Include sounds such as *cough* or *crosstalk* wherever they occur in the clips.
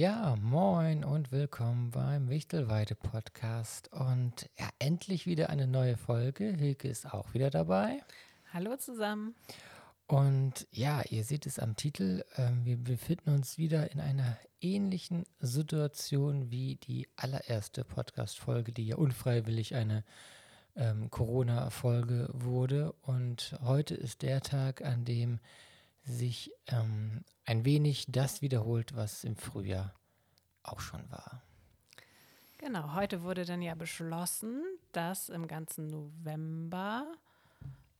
Ja, moin und willkommen beim Wichtelweide Podcast. Und ja, endlich wieder eine neue Folge. Hilke ist auch wieder dabei. Hallo zusammen. Und ja, ihr seht es am Titel. Ähm, wir befinden uns wieder in einer ähnlichen Situation wie die allererste Podcast-Folge, die ja unfreiwillig eine ähm, Corona-Folge wurde. Und heute ist der Tag, an dem sich ähm, ein wenig das wiederholt, was im Frühjahr auch schon war. Genau, heute wurde dann ja beschlossen, dass im ganzen November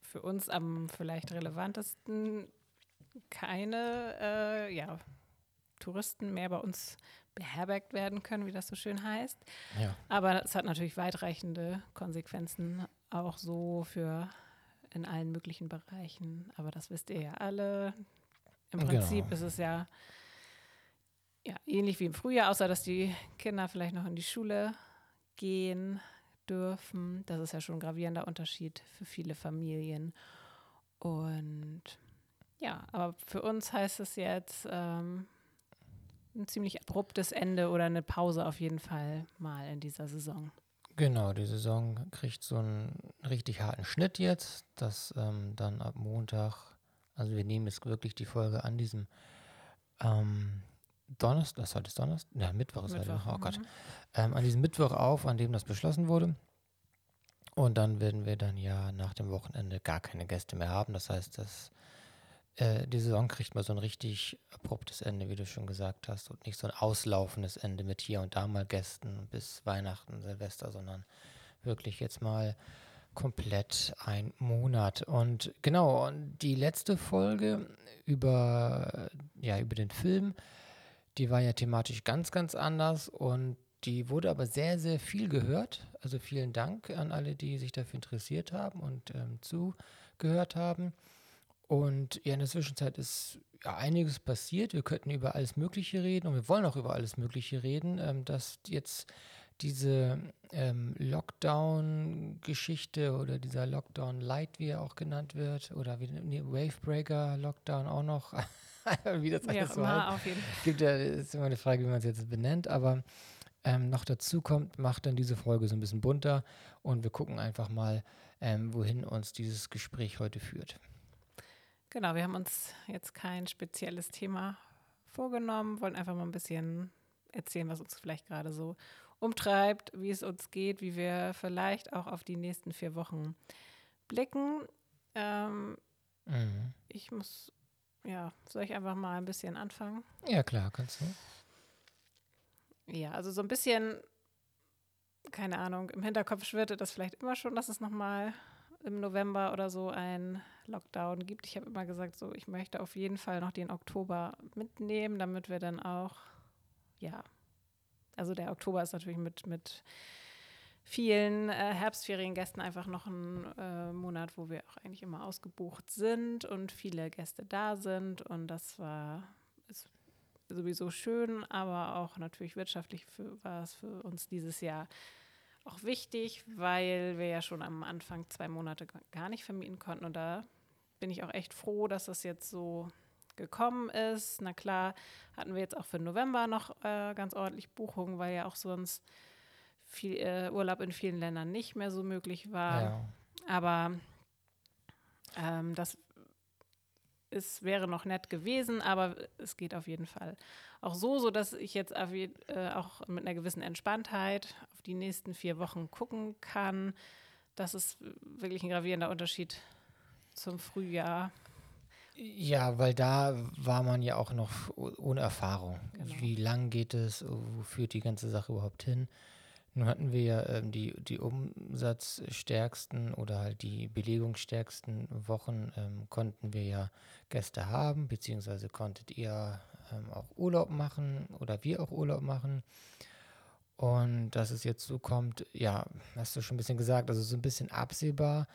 für uns am vielleicht relevantesten keine äh, ja, Touristen mehr bei uns beherbergt werden können, wie das so schön heißt. Ja. Aber es hat natürlich weitreichende Konsequenzen auch so für in allen möglichen Bereichen. Aber das wisst ihr ja alle. Im genau. Prinzip genau. ist es ja, ja ähnlich wie im Frühjahr, außer dass die Kinder vielleicht noch in die Schule gehen dürfen. Das ist ja schon ein gravierender Unterschied für viele Familien. Und ja, aber für uns heißt es jetzt ähm, ein ziemlich abruptes Ende oder eine Pause auf jeden Fall mal in dieser Saison. Genau, die Saison kriegt so einen richtig harten Schnitt jetzt, dass ähm, dann ab Montag, also wir nehmen jetzt wirklich die Folge an diesem ähm, Donnerstag, das heute ist Donnerstag, ja, Mittwoch ist Mittwoch, heute, oh Gott, mhm. ähm, an diesem Mittwoch auf, an dem das beschlossen wurde. Und dann werden wir dann ja nach dem Wochenende gar keine Gäste mehr haben. Das heißt, dass äh, die Saison kriegt mal so ein richtig abruptes Ende, wie du schon gesagt hast, und nicht so ein auslaufendes Ende mit hier und da mal Gästen bis Weihnachten, Silvester, sondern wirklich jetzt mal komplett ein Monat. Und genau, und die letzte Folge über, ja, über den Film, die war ja thematisch ganz, ganz anders und die wurde aber sehr, sehr viel gehört. Also vielen Dank an alle, die sich dafür interessiert haben und ähm, zugehört haben. Und ja, in der Zwischenzeit ist ja einiges passiert. Wir könnten über alles Mögliche reden und wir wollen auch über alles Mögliche reden. Ähm, dass jetzt diese ähm, Lockdown-Geschichte oder dieser Lockdown-Light, wie er auch genannt wird, oder wie nee, Wavebreaker-Lockdown auch noch, *laughs* wie das alles so heißt. Gibt ja, ist immer eine Frage, wie man es jetzt benennt, aber ähm, noch dazu kommt, macht dann diese Folge so ein bisschen bunter und wir gucken einfach mal, ähm, wohin uns dieses Gespräch heute führt. Genau, wir haben uns jetzt kein spezielles Thema vorgenommen, wollen einfach mal ein bisschen erzählen, was uns vielleicht gerade so umtreibt, wie es uns geht, wie wir vielleicht auch auf die nächsten vier Wochen blicken. Ähm, mhm. Ich muss, ja, soll ich einfach mal ein bisschen anfangen? Ja, klar, kannst du. Ja, also so ein bisschen, keine Ahnung, im Hinterkopf schwirrte das vielleicht immer schon, dass es nochmal im November oder so ein Lockdown gibt. Ich habe immer gesagt, so ich möchte auf jeden Fall noch den Oktober mitnehmen, damit wir dann auch, ja, also der Oktober ist natürlich mit, mit vielen äh, Herbstferiengästen einfach noch ein äh, Monat, wo wir auch eigentlich immer ausgebucht sind und viele Gäste da sind. Und das war sowieso schön, aber auch natürlich wirtschaftlich für, war es für uns dieses Jahr auch wichtig, weil wir ja schon am Anfang zwei Monate gar nicht vermieten konnten. Und da bin ich auch echt froh, dass das jetzt so gekommen ist. Na klar, hatten wir jetzt auch für November noch äh, ganz ordentlich Buchungen, weil ja auch sonst viel äh, Urlaub in vielen Ländern nicht mehr so möglich war. Ja. Aber ähm, das es wäre noch nett gewesen, aber es geht auf jeden Fall auch so, so dass ich jetzt äh, auch mit einer gewissen Entspanntheit auf die nächsten vier Wochen gucken kann. Das ist wirklich ein gravierender Unterschied zum Frühjahr. Ja, weil da war man ja auch noch ohne Erfahrung. Genau. Wie lang geht es? Wo führt die ganze Sache überhaupt hin? Nun hatten wir ja ähm, die, die umsatzstärksten oder halt die belegungsstärksten Wochen, ähm, konnten wir ja Gäste haben, beziehungsweise konntet ihr ähm, auch Urlaub machen oder wir auch Urlaub machen. Und dass es jetzt so kommt, ja, hast du schon ein bisschen gesagt, also so ein bisschen absehbar.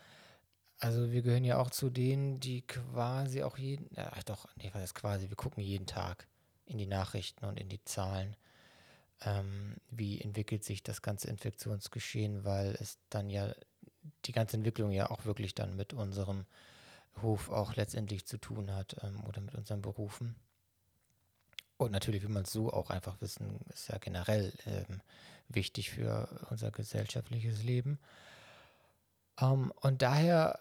Also wir gehören ja auch zu denen, die quasi auch jeden, ja doch, nee, was ist quasi, wir gucken jeden Tag in die Nachrichten und in die Zahlen ähm, wie entwickelt sich das ganze Infektionsgeschehen, weil es dann ja die ganze Entwicklung ja auch wirklich dann mit unserem Hof auch letztendlich zu tun hat ähm, oder mit unseren Berufen. Und natürlich will man es so auch einfach wissen, ist ja generell ähm, wichtig für unser gesellschaftliches Leben. Ähm, und daher,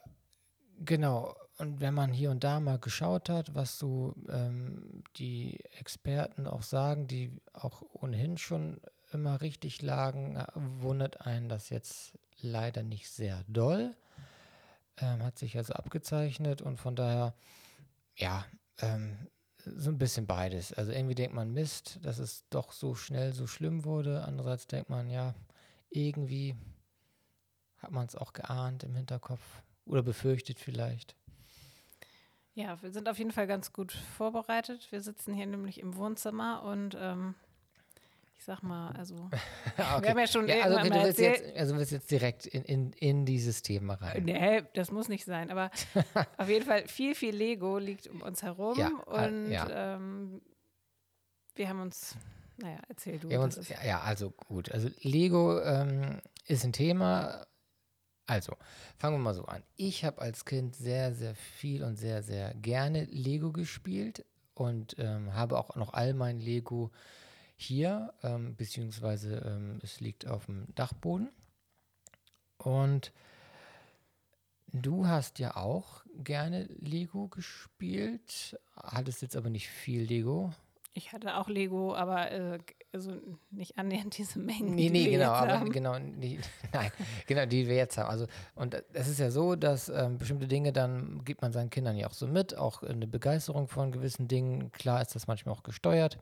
genau, und wenn man hier und da mal geschaut hat, was so ähm, die Experten auch sagen, die auch ohnehin schon immer richtig lagen, äh, wundert einen das jetzt leider nicht sehr doll. Ähm, hat sich also abgezeichnet und von daher, ja, ähm, so ein bisschen beides. Also irgendwie denkt man, Mist, dass es doch so schnell so schlimm wurde. Andererseits denkt man, ja, irgendwie hat man es auch geahnt im Hinterkopf oder befürchtet vielleicht. Ja, wir sind auf jeden Fall ganz gut vorbereitet. Wir sitzen hier nämlich im Wohnzimmer und ähm, ich sag mal, also *laughs* okay. wir haben ja schon ja, also, okay, mal du willst erzählt, jetzt, also willst jetzt direkt in, in, in dieses Thema rein. Nee, das muss nicht sein, aber *laughs* auf jeden Fall viel, viel Lego liegt um uns herum Ja, äh, und ja. ähm, wir haben uns, naja, erzähl du. Uns, ja, also gut. Also Lego ähm, ist ein Thema. Also, fangen wir mal so an. Ich habe als Kind sehr, sehr viel und sehr, sehr gerne Lego gespielt und ähm, habe auch noch all mein Lego hier, ähm, beziehungsweise ähm, es liegt auf dem Dachboden. Und du hast ja auch gerne Lego gespielt, hattest jetzt aber nicht viel Lego. Ich hatte auch Lego, aber äh, also nicht annähernd diese Mengen. Nee, nee, genau, aber genau, die, *laughs* nein, genau, die wir jetzt haben. Also, und es ist ja so, dass ähm, bestimmte Dinge dann gibt man seinen Kindern ja auch so mit, auch eine Begeisterung von gewissen Dingen. Klar ist das manchmal auch gesteuert.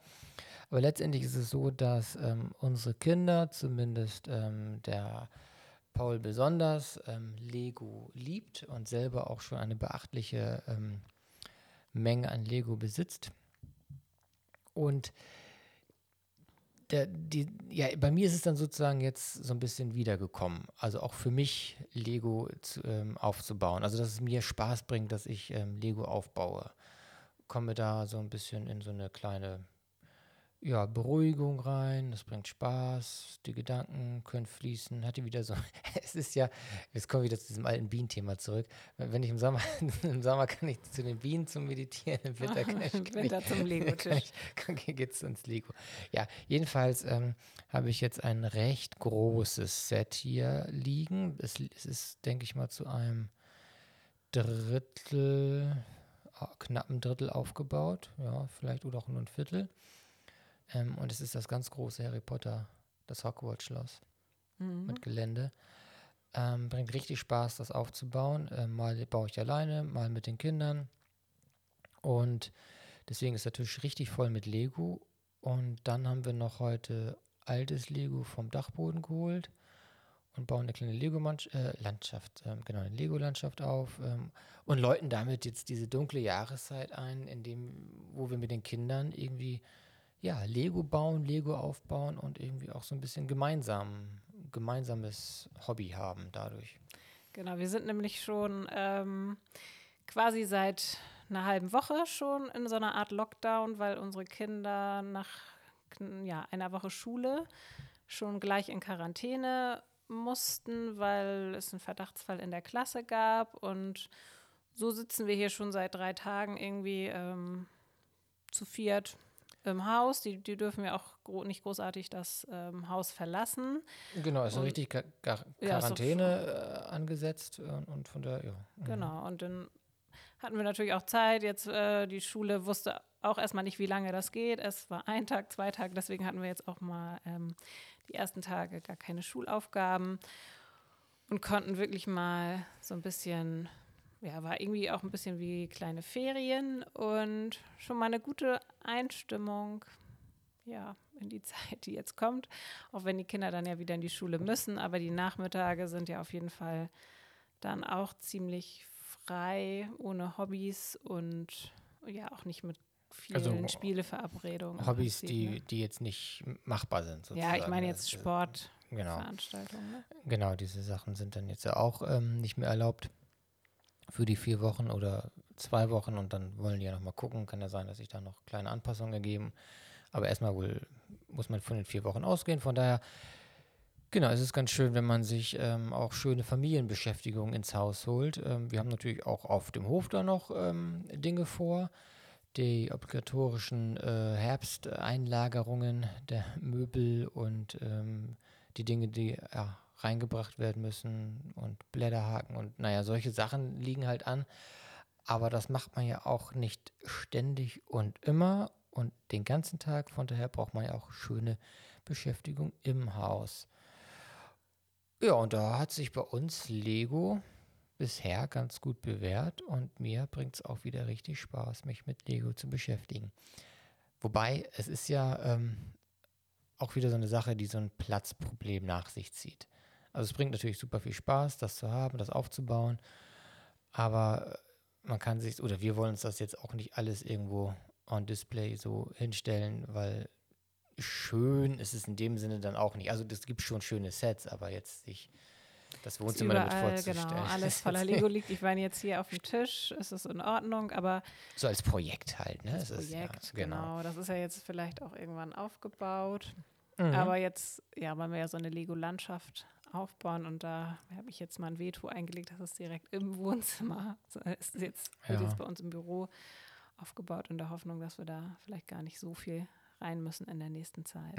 Aber letztendlich ist es so, dass ähm, unsere Kinder, zumindest ähm, der Paul besonders, ähm, Lego liebt und selber auch schon eine beachtliche ähm, Menge an Lego besitzt. Und der, die, ja, bei mir ist es dann sozusagen jetzt so ein bisschen wiedergekommen. Also auch für mich Lego zu, ähm, aufzubauen. Also dass es mir Spaß bringt, dass ich ähm, Lego aufbaue. Komme da so ein bisschen in so eine kleine ja, Beruhigung rein. Das bringt Spaß. Die Gedanken können fließen. Hatte wieder so. *laughs* es ist ja, jetzt kommen wir wieder zu diesem alten Bienenthema zurück. Wenn ich im Sommer, *laughs* im Sommer kann ich zu den Bienen zum Meditieren, im Winter kann ich, *laughs* Im kann ich Winter zum kann Lego-Tisch. ich, kann, geht's ins Lego. Ja, jedenfalls ähm, habe ich jetzt ein recht großes Set hier liegen. Es, es ist, denke ich mal, zu einem Drittel, ah, knapp ein Drittel aufgebaut. Ja, vielleicht oder auch nur ein Viertel. Ähm, und es ist das ganz große Harry Potter, das Hogwarts-Schloss Mhm. mit Gelände. Ähm, bringt richtig Spaß, das aufzubauen. Ähm, mal baue ich alleine, mal mit den Kindern. Und deswegen ist der Tisch richtig voll mit Lego. Und dann haben wir noch heute altes Lego vom Dachboden geholt und bauen eine kleine Lego-Landschaft, ähm, genau, eine Lego-Landschaft auf ähm, und läuten damit jetzt diese dunkle Jahreszeit ein, in dem, wo wir mit den Kindern irgendwie ja, Lego bauen, Lego aufbauen und irgendwie auch so ein bisschen gemeinsam, gemeinsames Hobby haben dadurch. Genau, wir sind nämlich schon ähm, quasi seit einer halben Woche schon in so einer Art Lockdown, weil unsere Kinder nach ja, einer Woche Schule schon gleich in Quarantäne mussten, weil es einen Verdachtsfall in der Klasse gab. Und so sitzen wir hier schon seit drei Tagen irgendwie ähm, zu viert im Haus. Die, die dürfen ja auch gro nicht großartig das ähm, Haus verlassen. Genau, ist Und- eine richtig Ka Ja, doch Quarantäne äh, angesetzt und, und von der, ja. mhm. Genau, und dann hatten wir natürlich auch Zeit. Jetzt äh, die Schule wusste auch erstmal nicht, wie lange das geht. Es war ein Tag, zwei Tage, deswegen hatten wir jetzt auch mal ähm, die ersten Tage gar keine Schulaufgaben und konnten wirklich mal so ein bisschen, ja, war irgendwie auch ein bisschen wie kleine Ferien und schon mal eine gute Einstimmung, ja, in die *laughs* Zeit, die jetzt kommt. Auch wenn die Kinder dann ja wieder in die Schule müssen, aber die Nachmittage sind ja auf jeden Fall dann auch ziemlich frei, ohne Hobbys und ja, auch nicht mit vielen Also, Spieleverabredungen. im Hobbys, Prinzip, die, ne? die jetzt nicht machbar sind, sozusagen. Ja, ich meine jetzt äh, Sportveranstaltungen. Genau, Ne? genau, diese Sachen sind dann jetzt ja auch ähm, nicht mehr erlaubt für die vier Wochen oder zwei Wochen und dann wollen die ja nochmal gucken. Kann ja sein, dass sich da noch kleine Anpassungen ergeben. Aber erstmal wohl muss man von den vier Wochen ausgehen. Von daher, genau, es ist ganz schön, wenn man sich ähm, auch schöne Familienbeschäftigungen ins Haus holt. Ähm, wir haben natürlich auch auf dem Hof da noch ähm, Dinge vor. die obligatorischen äh, Herbsteinlagerungen der Möbel und ähm, die Dinge, die ja, reingebracht werden müssen und Blätterhaken und naja, solche Sachen liegen halt an. Aber das macht man ja auch nicht ständig und immer und den ganzen Tag. Von daher braucht man ja auch schöne Beschäftigung im Haus. Ja, und da hat sich bei uns Lego bisher ganz gut bewährt und mir bringt es auch wieder richtig Spaß, mich mit Lego zu beschäftigen. Wobei, es ist ja ähm, auch wieder so eine Sache, die so ein Platzproblem nach sich zieht. Also es bringt natürlich super viel Spaß, das zu haben, das aufzubauen, aber man kann sich, oder wir wollen uns das jetzt auch nicht alles irgendwo on Display so hinstellen, weil schön ist es in dem Sinne dann auch nicht. Also es gibt schon schöne Sets, aber jetzt sich das Wohnzimmer überall, damit vorzustellen. Genau, alles *laughs* voller Lego liegt. Ich meine jetzt hier auf dem Tisch, ist es in Ordnung, aber so als Projekt halt, ne? Als Projekt, ist, ja, genau. genau. Das ist ja jetzt vielleicht auch irgendwann aufgebaut. Mhm. Aber jetzt, ja, wollen wir ja so eine Lego-Landschaft aufbauen und da habe ich jetzt mal ein Veto eingelegt, dass es direkt im Wohnzimmer *laughs* ist jetzt, wird Ja. jetzt bei uns im Büro aufgebaut in der Hoffnung, dass wir da vielleicht gar nicht so viel rein müssen in der nächsten Zeit.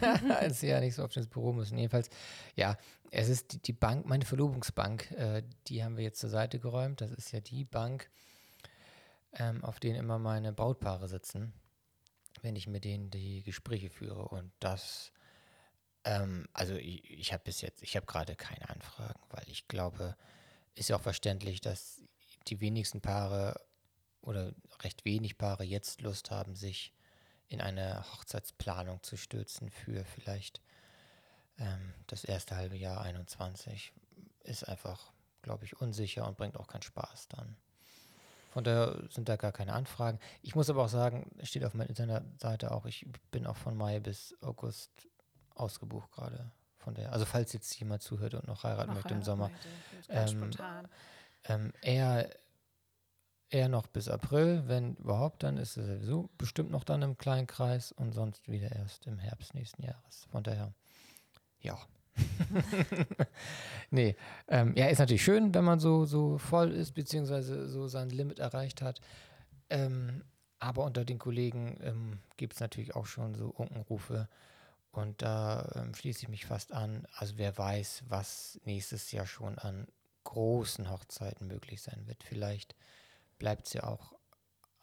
*laughs* als sie ja nicht so oft ins Büro müssen. Jedenfalls, ja, es ist die, die Bank, meine Verlobungsbank, äh, die haben wir jetzt zur Seite geräumt. Das ist ja die Bank, ähm, auf denen immer meine Brautpaare sitzen, wenn ich mit denen die Gespräche führe. Und das, ähm, also ich, ich habe bis jetzt, ich habe gerade keine Anfragen, weil ich glaube, ist ja auch verständlich, dass die wenigsten Paare oder recht wenig Paare jetzt Lust haben, sich in eine Hochzeitsplanung zu stürzen für vielleicht ähm, das erste halbe Jahr 21. Ist einfach, glaube ich, unsicher und bringt auch keinen Spaß dann. Von daher sind da gar keine Anfragen. Ich muss aber auch sagen, es steht auf meiner Internetseite auch, ich bin auch von Mai bis August ausgebucht gerade. Von der, also falls jetzt jemand zuhört und noch heiraten Noch möchte im Sommer, Ähm, spontan. ähm, eher, eher noch bis April, wenn überhaupt, dann ist es sowieso bestimmt noch dann im kleinen Kreis und sonst wieder erst im Herbst nächsten Jahres. Von daher, ja. *laughs* nee, ähm, ja, ist natürlich schön, wenn man so, so voll ist, beziehungsweise so sein Limit erreicht hat. Ähm, aber unter den Kollegen ähm, gibt es natürlich auch schon so Unkenrufe. Und da ähm, schließe ich mich fast an. Also wer weiß, was nächstes Jahr schon an großen Hochzeiten möglich sein wird. Vielleicht bleibt es ja auch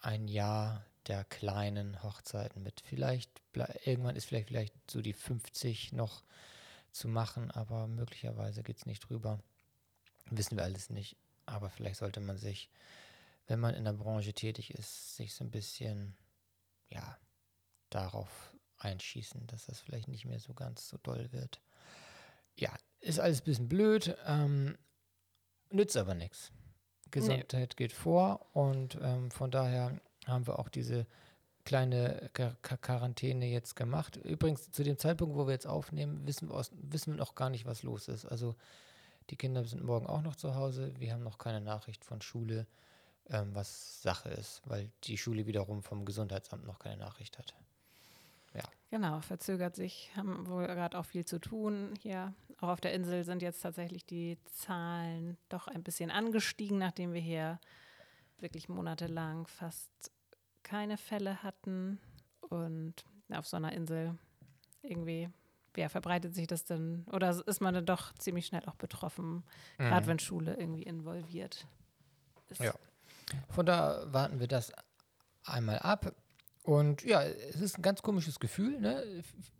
ein Jahr der kleinen Hochzeiten mit. Vielleicht irgendwann ist vielleicht, vielleicht so die 50 noch zu machen, aber möglicherweise geht es nicht drüber. Wissen wir alles nicht. Aber vielleicht sollte man sich, wenn man in der Branche tätig ist, sich so ein bisschen, ja, darauf einschießen, dass das vielleicht nicht mehr so ganz so doll wird. Ja, ist alles ein bisschen blöd, ähm, nützt aber nichts. Gesundheit geht vor und ähm, von daher haben wir auch diese kleine Quar- Quarantäne jetzt gemacht. Übrigens, zu dem Zeitpunkt, wo wir jetzt aufnehmen, wissen wir, aus, wissen wir noch gar nicht, was los ist. Also die Kinder sind morgen auch noch zu Hause. Wir haben noch keine Nachricht von Schule, ähm, was Sache ist, weil die Schule wiederum vom Gesundheitsamt noch keine Nachricht hat. Genau, verzögert sich, haben wohl gerade auch viel zu tun hier. Auch auf der Insel sind jetzt tatsächlich die Zahlen doch ein bisschen angestiegen, nachdem wir hier wirklich monatelang fast keine Fälle hatten. Und auf so einer Insel irgendwie, ja, verbreitet sich das dann oder ist man dann doch ziemlich schnell auch betroffen, gerade Mhm. wenn Schule irgendwie involviert ist. Ja. Von da warten wir das einmal ab. Und ja, es ist ein ganz komisches Gefühl, ne?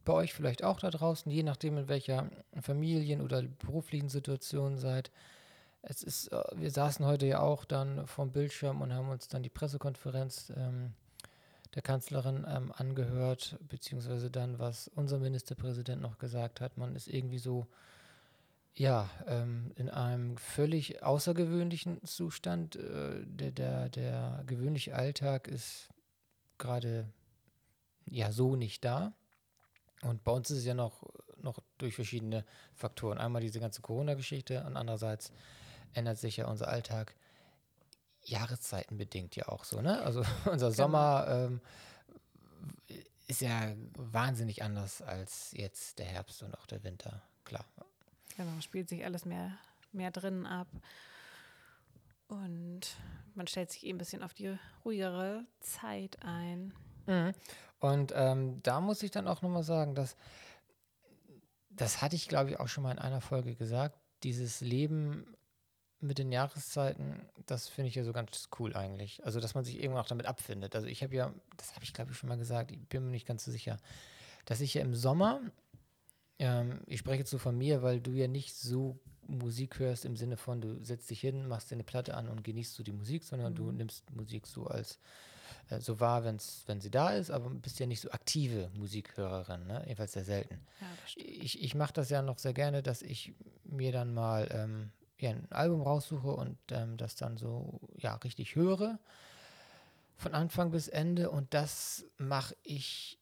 Bei euch vielleicht auch da draußen, je nachdem, in welcher Familien- oder beruflichen Situation seid. Es ist, äh, wir saßen heute ja auch dann vorm Bildschirm und haben uns dann die Pressekonferenz ähm, der Kanzlerin ähm, angehört, beziehungsweise dann, was unser Ministerpräsident noch gesagt hat. Man ist irgendwie so, ja, ähm, in einem völlig außergewöhnlichen Zustand. Äh, der, der, der gewöhnliche Alltag ist gerade ja so nicht da. Und bei uns ist es ja noch, noch durch verschiedene Faktoren. Einmal diese ganze Corona-Geschichte und andererseits ändert sich ja unser Alltag jahreszeitenbedingt ja auch so, ne? Also *laughs* unser Sommer ähm, ist ja wahnsinnig anders als jetzt der Herbst und auch der Winter, klar. Genau, spielt sich alles mehr, mehr drinnen ab. Und man stellt sich eben ein bisschen auf die ruhigere Zeit ein. Mhm. Und ähm, da muss ich dann auch nochmal sagen, dass das hatte ich, glaube ich, auch schon mal in einer Folge gesagt. Dieses Leben mit den Jahreszeiten, das finde ich ja so ganz cool eigentlich. Also, dass man sich irgendwann auch damit abfindet. Also, ich habe ja, das habe ich, glaube ich, schon mal gesagt, ich bin mir nicht ganz so sicher, dass ich ja im Sommer, ähm, ich spreche jetzt so von mir, weil du ja nicht so Musik hörst im Sinne von, du setzt dich hin, machst dir eine Platte an und genießt so die Musik, sondern mhm. du nimmst Musik so als äh, so wahr, wenn's, wenn sie da ist, aber bist ja nicht so aktive Musikhörerin, ne? jedenfalls sehr selten. Ja, ich ich mache das ja noch sehr gerne, dass ich mir dann mal ähm, ja, ein Album raussuche und ähm, das dann so ja richtig höre von Anfang bis Ende und das mache ich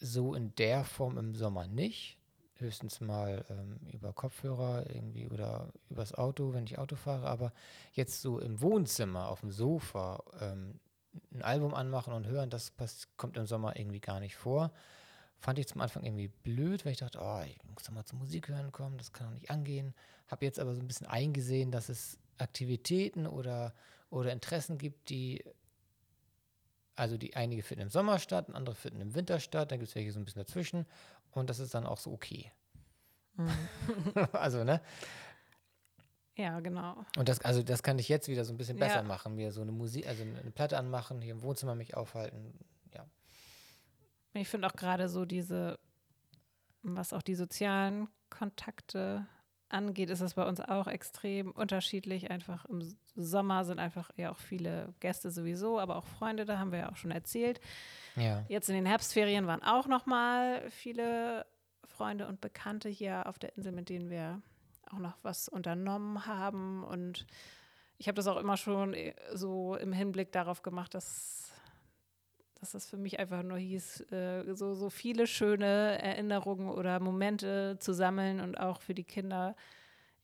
so in der Form im Sommer nicht. Höchstens mal ähm, über Kopfhörer irgendwie oder übers Auto, wenn ich Auto fahre, aber jetzt so im Wohnzimmer, auf dem Sofa, ähm, ein Album anmachen und hören, das, das kommt im Sommer irgendwie gar nicht vor. Fand ich zum Anfang irgendwie blöd, weil ich dachte, oh, ich muss doch mal zur Musik hören kommen, das kann doch nicht angehen. Habe jetzt aber so ein bisschen eingesehen, dass es Aktivitäten oder, oder Interessen gibt, die, also die einige finden im Sommer statt, andere finden im Winter statt, dann gibt es welche so ein bisschen dazwischen und das ist dann auch so okay. Mhm. *laughs* also, ne? Ja, genau. Und das, also das kann ich jetzt wieder so ein bisschen besser ja. machen, mir so eine Musik, also eine Platte anmachen, hier im Wohnzimmer mich aufhalten, ja. Ich finde auch gerade so diese, was auch die sozialen Kontakte angeht, ist es bei uns auch extrem unterschiedlich. Einfach im Sommer sind einfach ja auch viele Gäste sowieso, aber auch Freunde, da haben wir ja auch schon erzählt. Ja. Jetzt in den Herbstferien waren auch noch mal viele Freunde und Bekannte hier auf der Insel, mit denen wir auch noch was unternommen haben. Und ich habe das auch immer schon äh, so im Hinblick darauf gemacht, dass dass das für mich einfach nur hieß, äh, so, so viele schöne Erinnerungen oder Momente zu sammeln und auch für die Kinder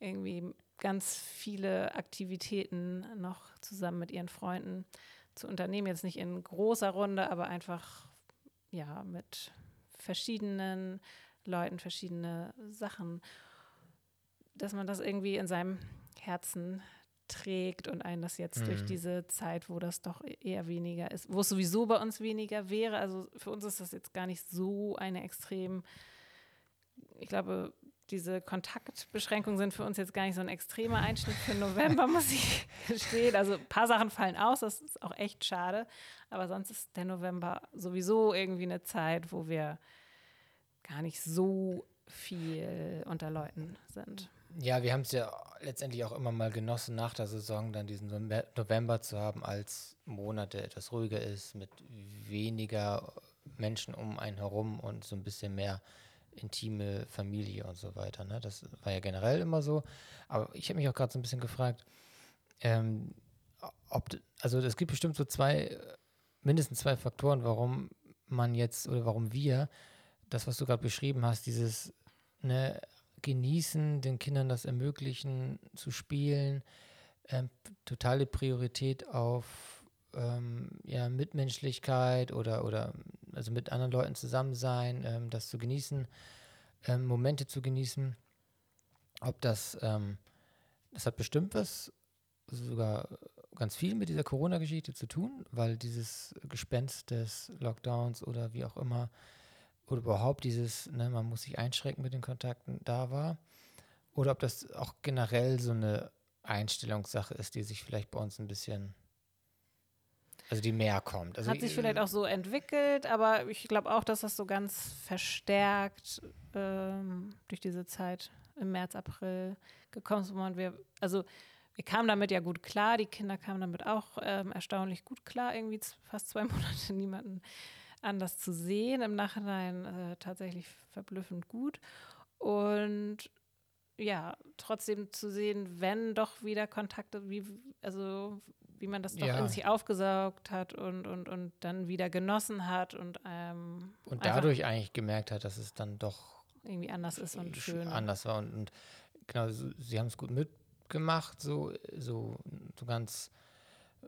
irgendwie ganz viele Aktivitäten noch zusammen mit ihren Freunden zu unternehmen. Jetzt nicht in großer Runde, aber einfach ja mit verschiedenen Leuten verschiedene Sachen, dass man das irgendwie in seinem Herzen trägt und einen das jetzt mhm. durch diese Zeit, wo das doch eher weniger ist, wo es sowieso bei uns weniger wäre. Also für uns ist das jetzt gar nicht so eine extrem, ich glaube, diese Kontaktbeschränkungen sind für uns jetzt gar nicht so ein extremer Einschnitt für November, muss ich *laughs* gestehen. Also ein paar Sachen fallen aus, das ist auch echt schade. Aber sonst ist der November sowieso irgendwie eine Zeit, wo wir gar nicht so viel unter Leuten sind. Ja, wir haben es ja letztendlich auch immer mal genossen, nach der Saison dann diesen November zu haben, als Monat, der etwas ruhiger ist, mit weniger Menschen um einen herum und so ein bisschen mehr intime Familie und so weiter. Ne? Das war ja generell immer so. Aber ich habe mich auch gerade so ein bisschen gefragt, ähm, ob, also es gibt bestimmt so zwei, mindestens zwei Faktoren, warum man jetzt oder warum wir das, was du gerade beschrieben hast, dieses ne, genießen, den Kindern das ermöglichen zu spielen, ähm, totale Priorität auf ähm, ja, Mitmenschlichkeit oder, oder also mit anderen Leuten zusammen sein, ähm, das zu genießen, ähm, Momente zu genießen. Ob das, ähm, das hat bestimmt was, sogar ganz viel mit dieser Corona-Geschichte zu tun, weil dieses Gespenst des Lockdowns oder wie auch immer oder überhaupt dieses, ne, man muss sich einschränken mit den Kontakten da war. Oder ob das auch generell so eine Einstellungssache ist, die sich vielleicht bei uns ein bisschen, also die mehr kommt. Also Hat sich vielleicht auch so entwickelt, aber ich glaube auch, dass das so ganz verstärkt ähm, durch diese Zeit im März, April gekommen ist, wo man wir, also wir kamen damit ja gut klar, die Kinder kamen damit auch ähm, erstaunlich gut klar, irgendwie fast zwei *laughs* Monate niemanden anders zu sehen. Im Nachhinein äh, tatsächlich verblüffend gut. Und ja, trotzdem zu sehen, wenn doch wieder Kontakte, wie, also wie man das doch ja. in sich aufgesaugt hat und, und, und dann wieder genossen hat und ähm, und dadurch eigentlich gemerkt hat, dass es dann doch irgendwie anders ist und schön anders war und, und genau, so, sie haben es gut mitgemacht, so, so, so ganz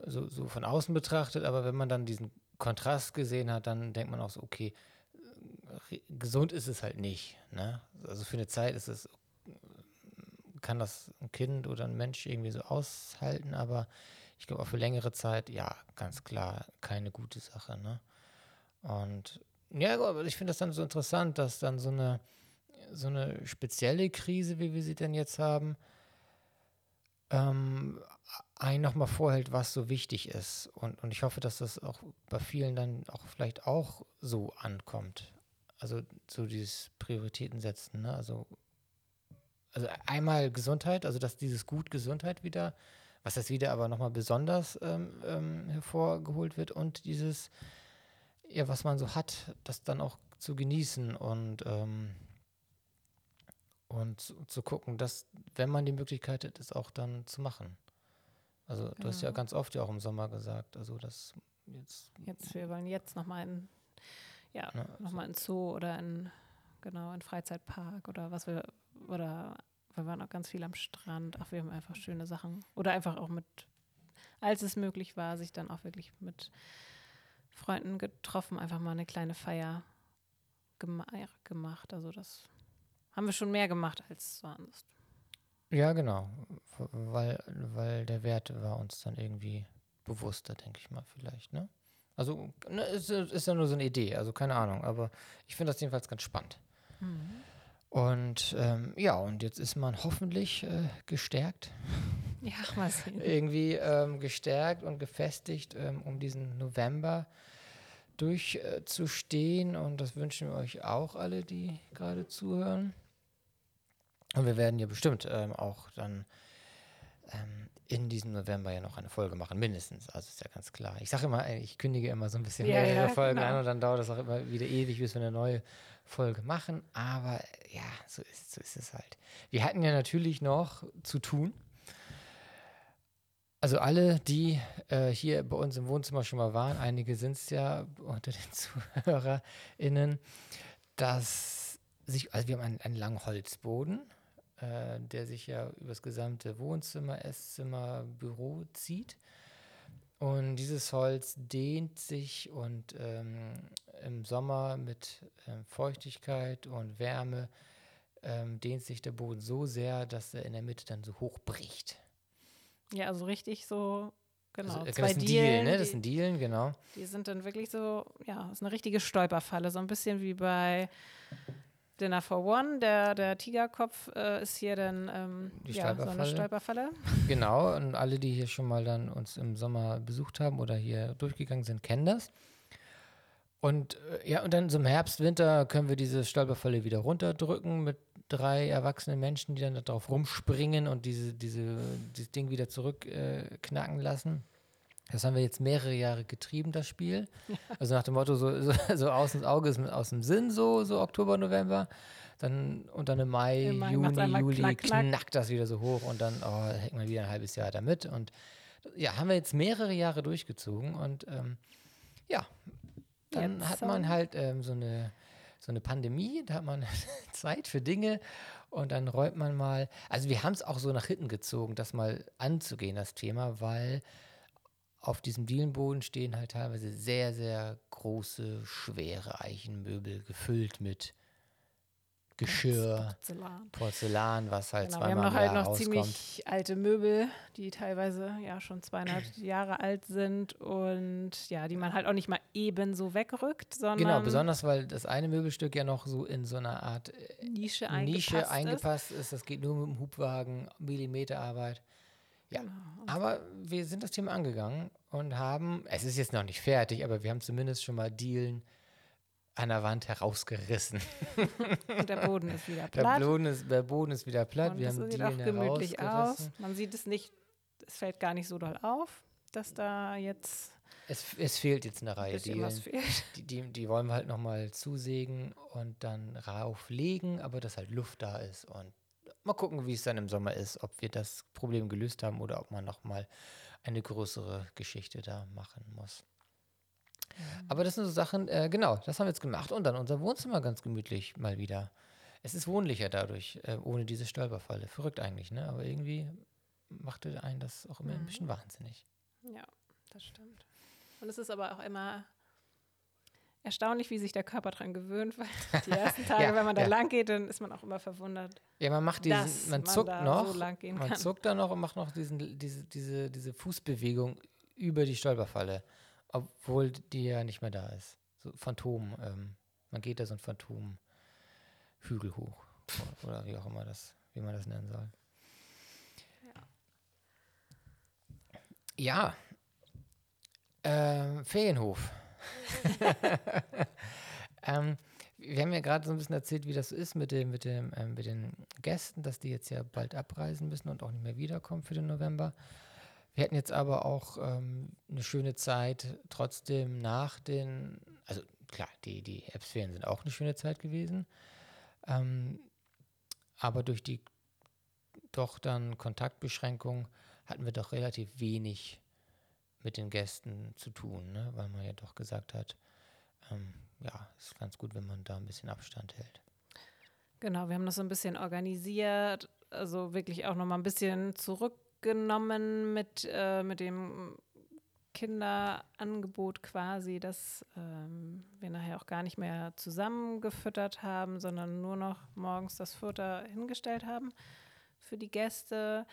so, so von außen betrachtet, aber wenn man dann diesen Kontrast gesehen hat, dann denkt man auch so, okay, gesund ist es halt nicht. Ne? Also für eine Zeit ist es kann das ein Kind oder ein Mensch irgendwie so aushalten, aber ich glaube auch für längere Zeit, ja, ganz klar, keine gute Sache. Ne? Und ja, ich finde das dann so interessant, dass dann so eine, so eine spezielle Krise, wie wir sie denn jetzt haben, ähm, einen nochmal vorhält, was so wichtig ist. Und, und ich hoffe, dass das auch bei vielen dann auch vielleicht auch so ankommt. Also so dieses Prioritäten setzen. Ne? Also, also einmal Gesundheit, also dass dieses Gut Gesundheit wieder, was das wieder aber nochmal besonders ähm, ähm, hervorgeholt wird und dieses, ja, was man so hat, das dann auch zu genießen und ähm, und zu, zu gucken, dass, wenn man die Möglichkeit hat, es auch dann zu machen. Also du ja. hast ja ganz oft ja auch im Sommer gesagt, also das jetzt. Jetzt, wir wollen jetzt nochmal in, ja, ja nochmal in Zoo oder in, genau, in Freizeitpark oder was wir, oder wir waren auch ganz viel am Strand. Ach, wir haben einfach schöne Sachen. Oder einfach auch mit, als es möglich war, sich dann auch wirklich mit Freunden getroffen, einfach mal eine kleine Feier gemacht. Also das haben wir schon mehr gemacht als sonst. Ja, genau. Weil, weil der Wert war uns dann irgendwie bewusster, denke ich mal, vielleicht, ne? Also, ne, ist, ist ja nur so eine Idee, also keine Ahnung, aber ich finde das jedenfalls ganz spannend. Mhm. Und ähm, ja, und jetzt ist man hoffentlich äh, gestärkt. Ja, mal sehen. *laughs* Irgendwie ähm, gestärkt und gefestigt, ähm, um diesen November durchzustehen. Äh, und das wünschen wir euch auch alle, die gerade zuhören. Und wir werden ja bestimmt ähm, auch dann ähm, in diesem November ja noch eine Folge machen, mindestens. Also ist ja ganz klar. Ich sage immer, ich kündige immer so ein bisschen ja, mehrere ja, Folgen genau. an und dann dauert das auch immer wieder ewig, bis wir eine neue Folge machen. Aber ja, so ist, so ist es halt. Wir hatten ja natürlich noch zu tun. Also alle, die äh, hier bei uns im Wohnzimmer schon mal waren, einige sind es ja unter den *laughs* ZuhörerInnen, dass sich, also wir haben einen, einen langen Holzboden äh, der sich ja über das gesamte Wohnzimmer, Esszimmer, Büro zieht. Und dieses Holz dehnt sich und ähm, im Sommer mit ähm, Feuchtigkeit und Wärme ähm, dehnt sich der Boden so sehr, dass er in der Mitte dann so hoch bricht. Ja, also richtig so, genau. Also, äh, zwei das sind Dielen, Dielen ne? Das sind Dielen, genau. Die sind dann wirklich so, ja, das ist eine richtige Stolperfalle, so ein bisschen wie bei Dinner for One, der, der Tigerkopf äh, ist hier dann ähm, ja, so eine Stolperfalle. Genau, und alle, die hier schon mal dann uns im Sommer besucht haben oder hier durchgegangen sind, kennen das. Und äh, ja, und dann so im Herbst, Winter können wir diese Stolperfalle wieder runterdrücken mit drei erwachsenen Menschen, die dann darauf rumspringen und diese, diese, dieses Ding wieder zurückknacken äh, lassen. Das haben wir jetzt mehrere Jahre getrieben, das Spiel. *laughs* Also nach dem Motto, so, so, so aus dem Auge ist aus dem Sinn, so, so Oktober, November. Dann und dann im Mai, Im Mai Juni, Juli knack, knack. knackt das wieder so hoch und dann oh, hängt man wieder ein halbes Jahr damit. Und ja, haben wir jetzt mehrere Jahre durchgezogen und ähm, ja, dann jetzt hat man halt ähm, so, eine, so eine Pandemie, da hat man *laughs* Zeit für Dinge und dann räumt man mal. Also wir haben es auch so nach hinten gezogen, das mal anzugehen, das Thema, weil auf diesem Dielenboden stehen halt teilweise sehr, sehr große, schwere Eichenmöbel gefüllt mit Geschirr, Porzellan. Porzellan, was halt genau, zweimal Wir haben noch halt noch rauskommt. ziemlich alte Möbel, die teilweise ja schon zweieinhalb *clears throat* Jahre alt sind und ja, die man halt auch nicht mal ebenso wegrückt, sondern genau, besonders weil das eine Möbelstück ja noch so in so einer Art äh, Nische eingepasst, Nische eingepasst ist. ist. Das geht nur mit dem Hubwagen, Millimeterarbeit. Ja, genau. aber wir sind das Thema angegangen und haben, es ist jetzt noch nicht fertig, aber wir haben zumindest schon mal Dielen an der Wand herausgerissen. *laughs* Und der Boden ist wieder platt. Der Boden ist, der Boden ist wieder platt. Und wir haben sieht Dielen auch gemütlich aus. Man sieht es nicht, es fällt gar nicht so doll auf, dass da jetzt es, es, fehlt jetzt eine Reihe Dielen. Die, die, die, wollen wir halt nochmal zusägen und dann rauflegen, aber dass halt Luft da ist und Mal gucken, wie es dann im Sommer ist, ob wir das Problem gelöst haben oder ob man nochmal eine größere Geschichte da machen muss. Ja. Aber das sind so Sachen, äh, genau, das haben wir jetzt gemacht. Und dann unser Wohnzimmer ganz gemütlich mal wieder. Es ist wohnlicher dadurch, äh, ohne diese Stolperfalle. Verrückt eigentlich, ne? Aber irgendwie machte einen das auch immer mhm. ein bisschen wahnsinnig. Ja, das stimmt. Und es ist aber auch immer erstaunlich, wie sich der Körper daran gewöhnt, weil *laughs* die ersten Tage, Ja, wenn man da ja. lang geht, dann ist man auch immer verwundert. Ja, man macht diesen, man man zuckt da noch, so lang gehen man kann. zuckt dann noch und macht noch diesen, diese, diese, diese Fußbewegung über die Stolperfalle, obwohl die ja nicht mehr da ist. So Phantom, ähm, man geht da so ein Phantom-Hügel hoch oder, wie auch immer das, wie man das nennen soll. Ja, ähm, Ferienhof. *laughs* ähm, wir haben ja gerade so ein bisschen erzählt, wie das so ist mit, dem, mit, dem, ähm, mit den Gästen, dass die jetzt ja bald abreisen müssen und auch nicht mehr wiederkommen für den November. Wir hatten jetzt aber auch ähm, eine schöne Zeit trotzdem nach den, also klar, die, die Herbstferien sind auch eine schöne Zeit gewesen, ähm, aber durch die doch dann Kontaktbeschränkung hatten wir doch relativ wenig mit den Gästen zu tun, ne? weil man ja doch gesagt hat, ähm, ja, ist ganz gut, wenn man da ein bisschen Abstand hält. Genau, wir haben das so ein bisschen organisiert, also wirklich auch nochmal ein bisschen zurückgenommen mit, äh, mit dem Kinderangebot quasi, dass ähm, wir nachher auch gar nicht mehr zusammengefüttert haben, sondern nur noch morgens das Futter hingestellt haben für die Gäste.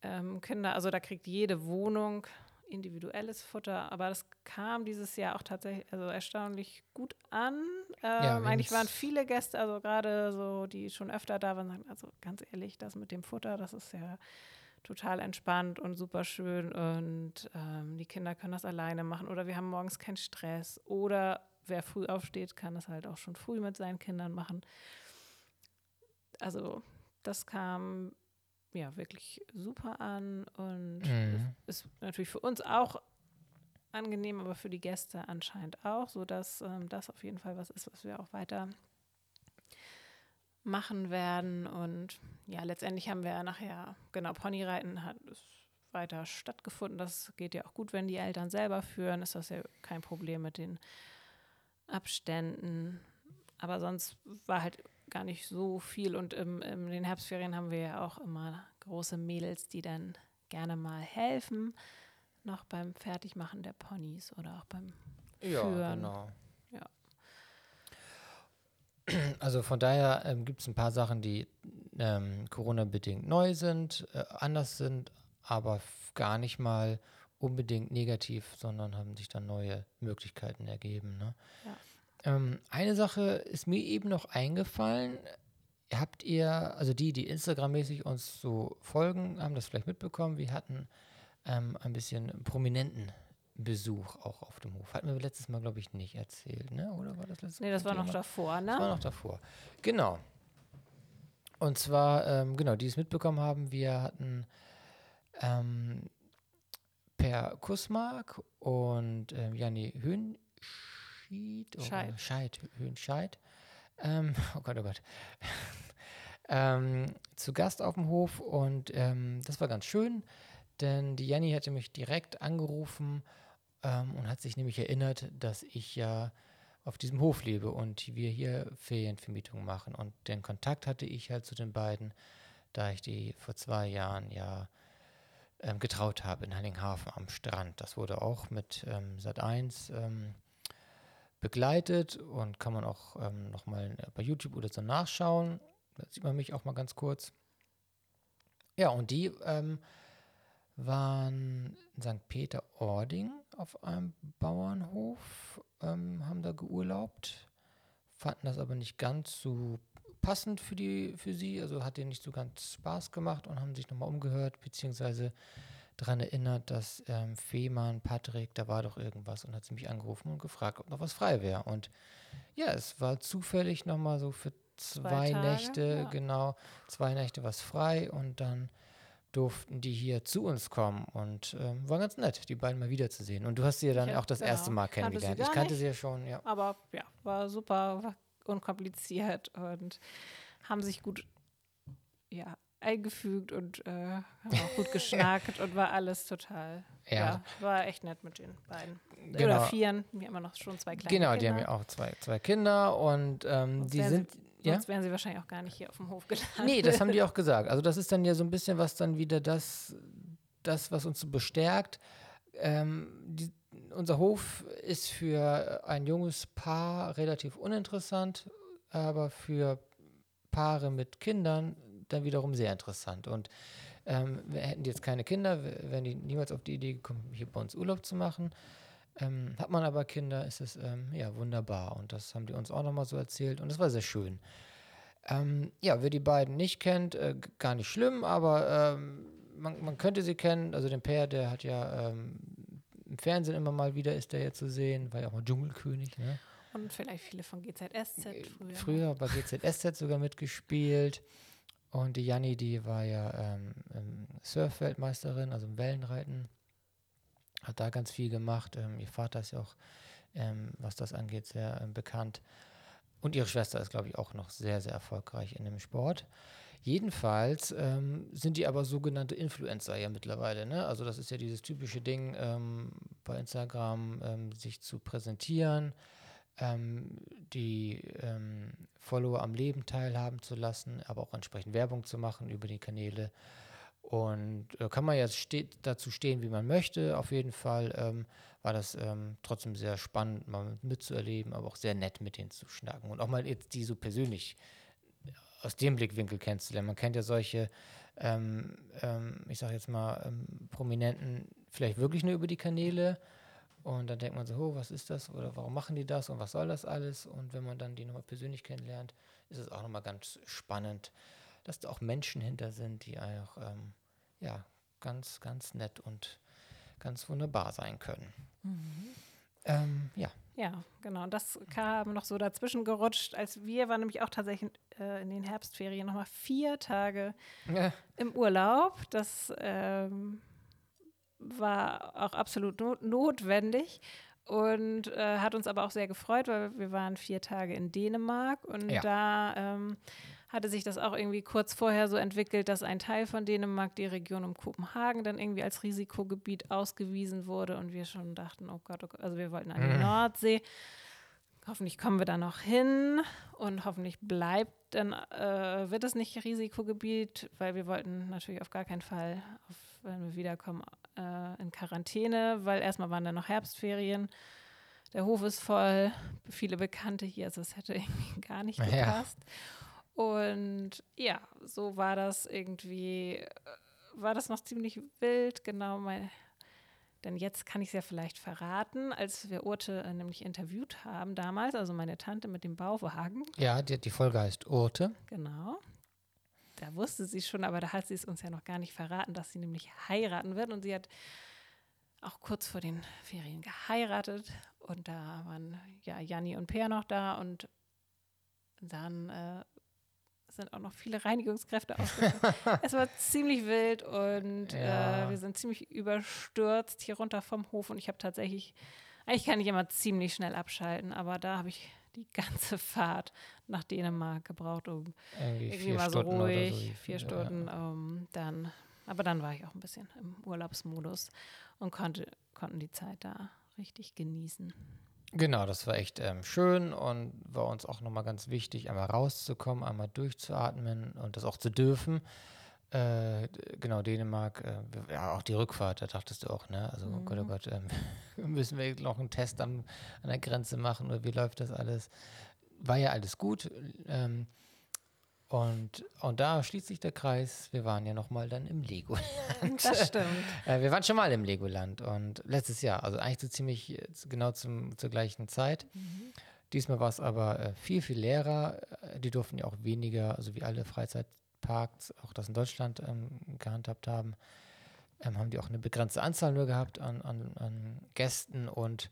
Ähm, Kinder, also da kriegt jede Wohnung individuelles Futter, aber das kam dieses Jahr auch tatsächlich also erstaunlich gut an. Ähm, wir eigentlich waren viele Gäste, also gerade so, die schon öfter da waren, sagen, also ganz ehrlich, das mit dem Futter, das ist ja total entspannt und super schön und ähm, die Kinder können das alleine machen oder wir haben morgens keinen Stress oder wer früh aufsteht, kann das halt auch schon früh mit seinen Kindern machen. Also das kam ja wirklich super an und Mhm. ist natürlich für uns auch angenehm, aber für die Gäste anscheinend auch, sodass ähm, das auf jeden Fall was ist, was wir auch weiter machen werden. Und ja, letztendlich haben wir ja nachher, genau, Ponyreiten hat es weiter stattgefunden. Das geht ja auch gut, wenn die Eltern selber führen, ist das ja kein Problem mit den Abständen. Aber sonst war halt gar nicht so viel. Und im, in den Herbstferien haben wir ja auch immer große Mädels, die dann gerne mal helfen, noch beim Fertigmachen der Ponys oder auch beim Ja, Führen. genau. Ja. Also von daher ähm, gibt es ein paar Sachen, die ähm, Corona-bedingt neu sind, äh, anders sind, aber gar nicht mal unbedingt negativ, sondern haben sich dann neue Möglichkeiten ergeben. Ne? Ja. Ähm, eine Sache ist mir eben noch eingefallen. Habt ihr, also die, die Instagram-mäßig uns so folgen, haben das vielleicht mitbekommen. Wir hatten ähm, ein bisschen prominenten Besuch auch auf dem Hof. Hatten wir letztes Mal, glaube ich, nicht erzählt, ne? Oder war das letztes Nee, das war noch Thema? davor, Das war ne? noch davor. Genau. Und zwar, ähm, genau, die es mitbekommen haben, wir hatten ähm, Per Kussmark und ähm, Janni Höhnschied, oder Scheid. Scheid, Höhnscheid, ähm, *laughs* oh Gott, oh Gott, *laughs* ähm, zu Gast auf dem Hof und ähm, das war ganz schön, denn die Janni hatte mich direkt angerufen ähm, und hat sich nämlich erinnert, dass ich ja auf diesem Hof lebe und wir hier Ferienvermietung machen. Und den Kontakt hatte ich halt zu den beiden, da ich die vor zwei Jahren ja ähm, getraut habe in Hellinghafen am Strand. Das wurde auch mit ähm, Sat1 ähm, begleitet und kann man auch ähm, nochmal bei YouTube oder so nachschauen. Da sieht man mich auch mal ganz kurz. Ja, und die ähm, waren in St. Peter-Ording auf einem Bauernhof, ähm, haben da geurlaubt, fanden das aber nicht ganz so passend für, die, für sie, also hat denen nicht so ganz Spaß gemacht und haben sich nochmal umgehört, beziehungsweise daran erinnert, dass ähm, Fehmarn, Patrick, da war doch irgendwas und hat sie mich angerufen und gefragt, ob noch was frei wäre. Und ja, es war zufällig nochmal so für zwei, Tage, Nächte, ja. genau, zwei Nächte was frei und dann durften die hier zu uns kommen und ähm, war ganz nett, die beiden mal wiederzusehen. Und du hast sie ja dann Ja, auch das genau. erste Mal kennengelernt. Ich kannte nicht. sie ja schon, ja. Aber ja, war super, war unkompliziert und haben sich gut ja, eingefügt und äh, haben auch gut geschnackt und war alles total. Ja. Ja, war echt nett mit den beiden. Genau. Oder vieren. Wir haben immer noch schon zwei kleine Genau, Kinder. die haben ja auch zwei, zwei Kinder und ähm, die sind. Ja? Sonst wären sie wahrscheinlich auch gar nicht hier auf dem Hof gelandet. Nee, das haben die *laughs* auch gesagt. Also das ist dann ja so ein bisschen was dann wieder das, das was uns so bestärkt. Ähm, die unser Hof ist für ein junges Paar relativ uninteressant, aber für Paare mit Kindern dann wiederum sehr interessant. Und ähm, wir hätten jetzt keine Kinder, wären die niemals auf die Idee gekommen, hier bei uns Urlaub zu machen. Ähm, hat man aber Kinder, ist es ähm, ja wunderbar. Und das haben die uns auch nochmal so erzählt. Und es war sehr schön. Ähm, ja, wer die beiden nicht kennt, äh, gar nicht schlimm, aber ähm, man, man, könnte sie kennen. Also den Pär, der hat ja ähm, im Fernsehen immer mal wieder ist der ja zu sehen, war ja auch mal Dschungelkönig. Ne? Und vielleicht viele von GZSZ äh, früher. Früher bei GZSZ sogar mitgespielt. Und die Janni, die war ja ähm, Surf-Weltmeisterin, also im Wellenreiten. Hat da ganz viel gemacht. Ähm, ihr Vater ist ja auch, ähm, was das angeht, sehr ähm, bekannt. Und ihre Schwester ist, glaube ich, auch noch sehr, sehr erfolgreich in dem Sport. Jedenfalls ähm, sind die aber sogenannte Influencer ja mittlerweile. Ne? Also das ist ja dieses typische Ding, ähm, bei Instagram ähm, sich zu präsentieren, ähm, die ähm, Follower am Leben teilhaben zu lassen, aber auch entsprechend Werbung zu machen über die Kanäle. Und äh, kann man ja ste dazu stehen, wie man möchte. Auf jeden Fall ähm, war das ähm, trotzdem sehr spannend, mal mitzuerleben, aber auch sehr nett mit denen zu schnacken. Und auch mal jetzt die so persönlich aus dem Blickwinkel kennenzulernen. Man kennt ja solche, ähm, ähm ich sage jetzt mal, ähm, Prominenten vielleicht wirklich nur über die Kanäle. Und dann denkt man so, oh, was ist das oder warum machen die das und was soll das alles? Und wenn man dann die nochmal persönlich kennenlernt, ist es auch nochmal ganz spannend, dass da auch Menschen hinter sind, die auch ähm, ja, ganz, ganz nett und ganz wunderbar sein können. Mhm. Ähm, ja. Ja, genau. Und das kam noch so dazwischen gerutscht, als wir waren nämlich auch tatsächlich äh, in den Herbstferien nochmal vier Tage ja. im Urlaub. Das ähm, war auch absolut not notwendig und äh, hat uns aber auch sehr gefreut, weil wir waren vier Tage in Dänemark und ja. da ähm, hatte sich das auch irgendwie kurz vorher so entwickelt, dass ein Teil von Dänemark, die Region um Kopenhagen, dann irgendwie als Risikogebiet ausgewiesen wurde und wir schon dachten, oh Gott, oh Gott also wir wollten an die mhm. Nordsee. Hoffentlich kommen wir da noch hin und hoffentlich bleibt dann äh, wird es nicht Risikogebiet, weil wir wollten natürlich auf gar keinen Fall, auf, wenn wir wiederkommen, äh, in Quarantäne, weil erstmal waren da noch Herbstferien. Der Hof ist voll, viele Bekannte hier, also es hätte *laughs* irgendwie gar nicht gepasst. Ja. Und ja, so war das irgendwie, äh, war das noch ziemlich wild, genau mein, denn jetzt kann ich es ja vielleicht verraten, als wir Urte äh, nämlich interviewt haben damals, also meine Tante mit dem Bauwagen. Ja, die, die Folge heißt Urte. Genau. Da wusste sie schon, aber da hat sie es uns ja noch gar nicht verraten, dass sie nämlich heiraten wird. Und sie hat auch kurz vor den Ferien geheiratet. Und da waren ja Janni und Per noch da und dann äh, sind auch noch viele Reinigungskräfte *laughs* ausgegangen. es war ziemlich wild und ja. äh, wir sind ziemlich überstürzt hier runter vom Hof und ich habe tatsächlich, eigentlich kann ich immer ziemlich schnell abschalten, aber da habe ich die ganze Fahrt nach Dänemark gebraucht, um irgendwie, irgendwie mal so Stunden ruhig, so vier Stunden, ja. um, ähm, dann, aber dann war ich auch ein bisschen im Urlaubsmodus und konnte, konnten die Zeit da richtig genießen. Genau, das war echt ähm, schön und war uns auch nochmal ganz wichtig, einmal rauszukommen, einmal durchzuatmen und das auch zu dürfen. Äh, genau, Dänemark, äh, ja, auch die Rückfahrt, da dachtest du auch, ne? Also, mhm. oh Gott, oh mhm. Gott, ähm, *laughs* müssen wir noch einen Test am, an der Grenze machen oder wie läuft das alles? War ja alles gut. Ähm, und, und da schließt sich der Kreis. Wir waren ja noch mal dann im Legoland. Das stimmt. *laughs* Äh, wir waren schon mal im Legoland und letztes Jahr, also eigentlich so ziemlich genau zum, zur gleichen Zeit. Mhm. Diesmal war es aber äh, viel, viel leerer. Äh, die durften ja auch weniger, also wie alle Freizeitparks, auch das in Deutschland ähm, gehandhabt haben, ähm, haben die auch eine begrenzte Anzahl nur gehabt an, an, an Gästen und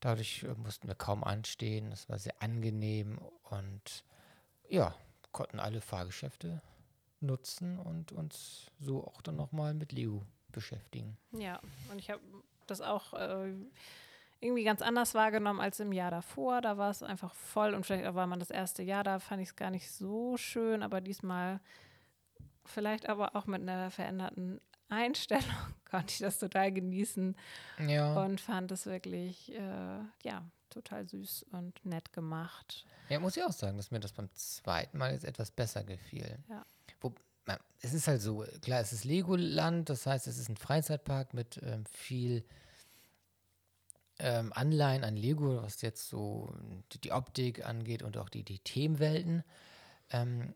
dadurch äh, mussten wir kaum anstehen. Es war sehr angenehm und ja, konnten alle Fahrgeschäfte nutzen und uns so auch dann nochmal mit Leo beschäftigen. Ja, und ich habe das auch äh, irgendwie ganz anders wahrgenommen als im Jahr davor. Da war es einfach voll und vielleicht war man das erste Jahr, da fand ich es gar nicht so schön, aber diesmal vielleicht aber auch mit einer veränderten *laughs* Einstellung *laughs* konnte ich das total genießen ja. und fand es wirklich, äh, ja, total süß und nett gemacht. Ja, muss ich auch sagen, dass mir das beim zweiten Mal jetzt etwas besser gefiel. Ja. Wo, na, es ist halt so, klar, es ist Legoland, das heißt, es ist ein Freizeitpark mit ähm, viel ähm, Anleihen an Lego, was jetzt so die, die Optik angeht und auch die, die Themenwelten. Ähm,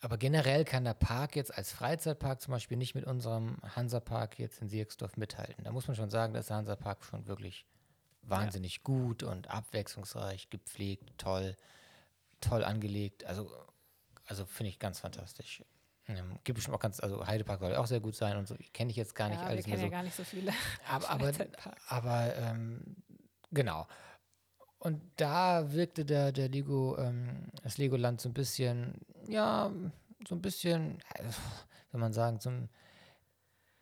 aber generell kann der Park jetzt als Freizeitpark zum Beispiel nicht mit unserem Hansapark jetzt in Sierksdorf mithalten. Da muss man schon sagen, dass der Hansapark schon wirklich wahnsinnig ja. gut und abwechslungsreich, gepflegt, toll, toll angelegt. Also, also finde ich ganz fantastisch. Ähm, gibt bestimmt auch ganz, also Heidepark soll auch sehr gut sein und so. Kenne ich jetzt gar nicht ja, alles wir mehr so. ja gar nicht so viele. *laughs* Aber, aber, aber ähm, genau. Und da wirkte der, der Lego, ähm, das Legoland so ein bisschen, ja, so ein bisschen, wenn man sagen, so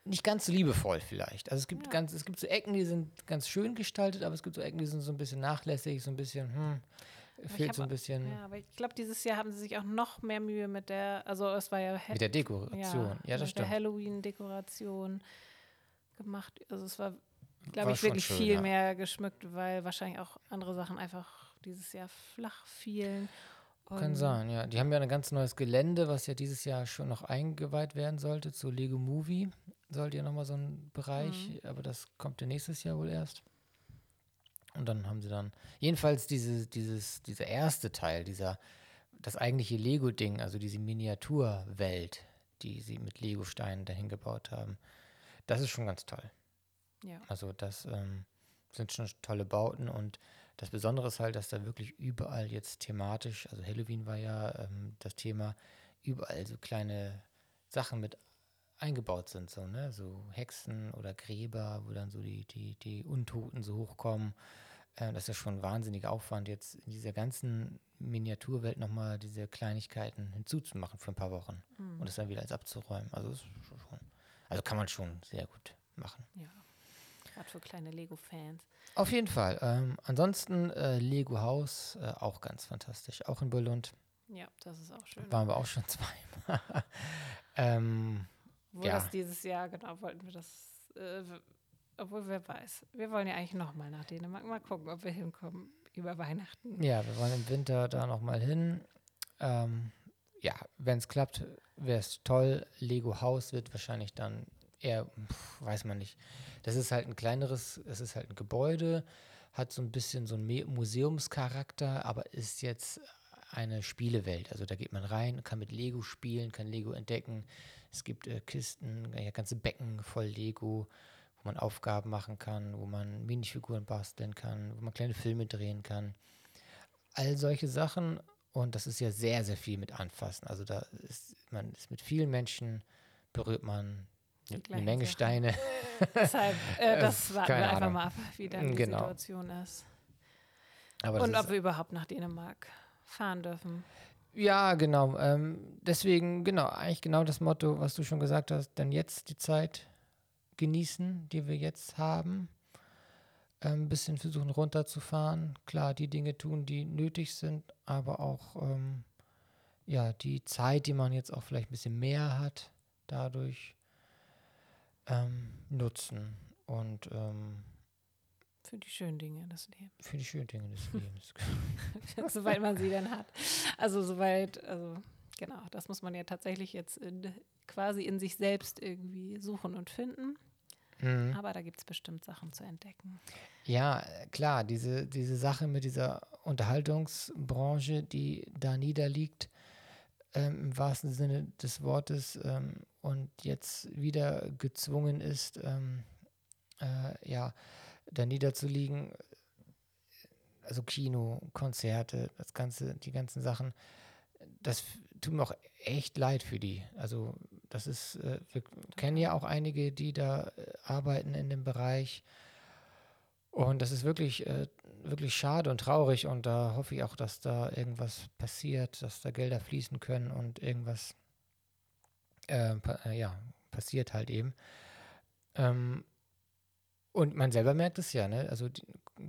nicht ganz so liebevoll vielleicht. Also es gibt ja. ganz, es gibt so Ecken, die sind ganz schön gestaltet, aber es gibt so Ecken, die sind so ein bisschen nachlässig, so ein bisschen, hm, fehlt so ein bisschen. Ja, aber ich glaube, dieses Jahr haben sie sich auch noch mehr Mühe mit der, also es war ja mit der Dekoration. Ja, ja das mit stimmt. der Halloween-Dekoration gemacht. Also es war glaube ich, wirklich schön, viel ja. mehr geschmückt, weil wahrscheinlich auch andere Sachen einfach dieses Jahr flach fielen. Und Kann sein, ja. Die haben ja ein ganz neues Gelände, was ja dieses Jahr schon noch eingeweiht werden sollte, zu Lego Movie. Sollte ja nochmal so ein Bereich, mhm. aber das kommt ja nächstes Jahr wohl erst. Und dann haben sie dann, jedenfalls diese, dieses, dieser erste Teil, dieser, das eigentliche Lego-Ding, also diese Miniaturwelt, die sie mit Lego-Steinen dahin gebaut haben, das ist schon ganz toll. Ja. Also das ähm, sind schon tolle Bauten und das Besondere ist halt, dass da wirklich überall jetzt thematisch, also Halloween war ja ähm, das Thema, überall so kleine Sachen mit eingebaut sind, so, ne? So Hexen oder Gräber, wo dann so die, die, die Untoten so hochkommen. Äh, das ist ja schon ein wahnsinniger Aufwand, jetzt in dieser ganzen Miniaturwelt nochmal diese Kleinigkeiten hinzuzumachen für ein paar Wochen mhm. und es dann wieder als abzuräumen. Also, schon, also kann man schon sehr gut machen. Ja. Gerade für kleine Lego-Fans. Auf jeden Fall. Ähm, ansonsten äh, Lego Haus, äh, auch ganz fantastisch. Auch in Billund. Ja, das ist auch schön. Waren wir auch schon *laughs* zweimal. ähm, Wo ja. das dieses Jahr, genau, wollten wir das, äh, obwohl wer weiß. Wir wollen ja eigentlich nochmal nach Dänemark. Mal gucken, ob wir hinkommen über Weihnachten. Ja, wir wollen im Winter da nochmal hin. Ähm, ja, wenn es klappt, wäre es toll. Lego Haus wird wahrscheinlich dann eher, pf, weiß man nicht. Das ist halt ein kleineres, es ist halt ein Gebäude, hat so ein bisschen so einen Museumscharakter, aber ist jetzt eine Spielewelt. Also da geht man rein, kann mit Lego spielen, kann Lego entdecken. Es gibt äh, Kisten, ja, ganze Becken voll Lego, wo man Aufgaben machen kann, wo man Minifiguren basteln kann, wo man kleine Filme drehen kann. All solche Sachen. Und das ist ja sehr, sehr viel mit Anfassen. Also da ist man ist mit vielen Menschen berührt man eine Menge Sachen. Steine. *laughs* Deshalb, äh, das warten wir einfach mal ab, wie dann die genau. Situation ist. Und ob wir überhaupt nach Dänemark fahren dürfen. Ja, genau. Ähm, deswegen, genau, eigentlich genau das Motto, was du schon gesagt hast, denn jetzt die Zeit genießen, die wir jetzt haben. Ein ähm, bisschen versuchen runterzufahren. Klar, die Dinge tun, die nötig sind, aber auch ähm, ja, die Zeit, die man jetzt auch vielleicht ein bisschen mehr hat, dadurch ähm, nutzen. Und ähm, für die schönen Dinge des Lebens. Für die schönen Dinge des *laughs* Lebens. *laughs* soweit man sie dann hat. Also soweit, also genau, das muss man ja tatsächlich jetzt in, quasi in sich selbst irgendwie suchen und finden. Mhm. Aber da gibt es bestimmt Sachen zu entdecken. Ja, klar, diese, diese Sache mit dieser Unterhaltungsbranche, die da niederliegt, ähm, im wahrsten Sinne des Wortes, ähm, und jetzt wieder gezwungen ist, ähm, äh, ja, da niederzuliegen, also Kino, Konzerte, das ganze, die ganzen Sachen, das tut mir auch echt leid für die. Also das ist, äh, wir kennen ja auch einige, die da äh, arbeiten in dem Bereich. Und das ist wirklich, äh, wirklich schade und traurig. Und da hoffe ich auch, dass da irgendwas passiert, dass da Gelder fließen können und irgendwas äh, äh, ja, passiert halt eben. Ähm, und man selber merkt es ja, ne? Also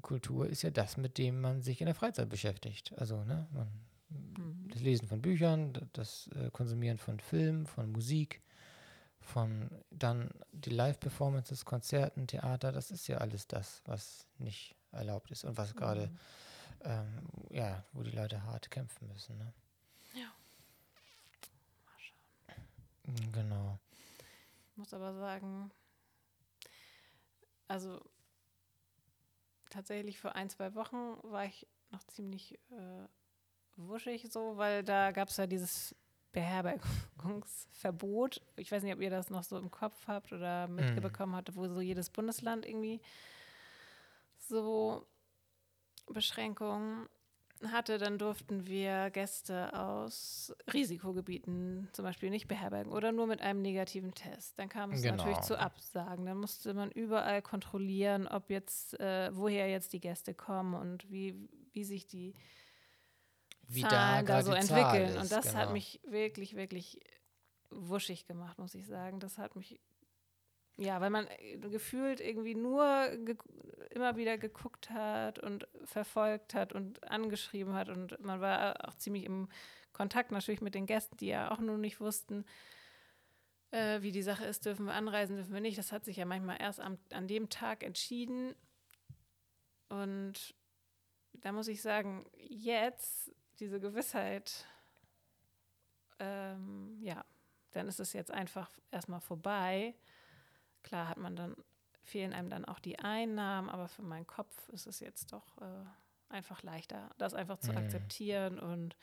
Kultur ist ja das, mit dem man sich in der Freizeit beschäftigt. Also, ne, man, mhm. das Lesen von Büchern, das äh, Konsumieren von Filmen, von Musik, von dann die Live-Performances, Konzerten, Theater, das ist ja alles das, was nicht erlaubt ist und was mhm. gerade, ähm, ja, wo die Leute hart kämpfen müssen. Ne? Ja. Genau. Ich muss aber sagen, also tatsächlich für ein, zwei Wochen war ich noch ziemlich äh, wuschig so, weil da gab es ja dieses Beherbergungsverbot. Ich weiß nicht, ob ihr das noch so im Kopf habt oder mitbekommen habt, wo so jedes Bundesland irgendwie so Beschränkungen hatte, dann durften wir Gäste aus Risikogebieten zum Beispiel nicht beherbergen oder nur mit einem negativen Test. Dann kam es Genau. natürlich zu Absagen. Dann musste man überall kontrollieren, ob jetzt, äh, woher jetzt die Gäste kommen und wie, wie sich die Wie da Zahlen da, gerade so entwickeln. ist, und das hat genau. mich wirklich, wirklich wuschig gemacht, muss ich sagen. Das hat mich, ja, weil man äh, gefühlt irgendwie nur ge immer wieder geguckt hat und verfolgt hat und angeschrieben hat. Und man war auch ziemlich im Kontakt natürlich mit den Gästen, die ja auch nur nicht wussten, äh, wie die Sache ist, dürfen wir anreisen, dürfen wir nicht. Das hat sich ja manchmal erst am, an dem Tag entschieden. Und da muss ich sagen, jetzt diese Gewissheit, ähm, ja, dann ist es jetzt einfach erstmal vorbei. Klar hat man dann, fehlen einem dann auch die Einnahmen, aber für meinen Kopf ist es jetzt doch äh, einfach leichter, das einfach zu Mhm. akzeptieren und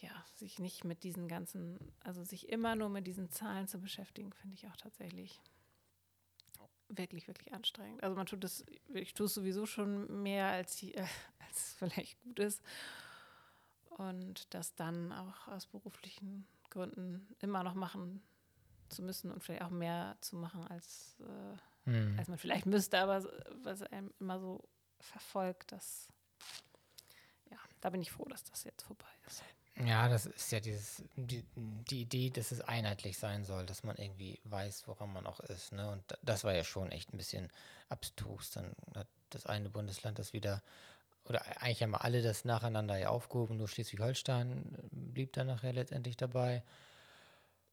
ja, sich nicht mit diesen ganzen, also sich immer nur mit diesen Zahlen zu beschäftigen, finde ich auch tatsächlich wirklich, wirklich anstrengend. Also man tut es, ich tue es sowieso schon mehr, als, die, äh, als *laughs* vielleicht gut ist. Und das dann auch aus beruflichen Gründen immer noch machen zu müssen und vielleicht auch mehr zu machen, als, äh, Hm. als man vielleicht müsste, aber was einem immer so verfolgt, das, ja, da bin ich froh, dass das jetzt vorbei ist. Ja, das ist ja dieses, die, die Idee, dass es einheitlich sein soll, dass man irgendwie weiß, woran man auch ist. Ne? Und da- das war ja schon echt ein bisschen abstrus. Dann hat das eine Bundesland das wieder, oder eigentlich haben wir alle das nacheinander ja aufgehoben, nur Schleswig-Holstein äh, blieb dann nachher letztendlich dabei.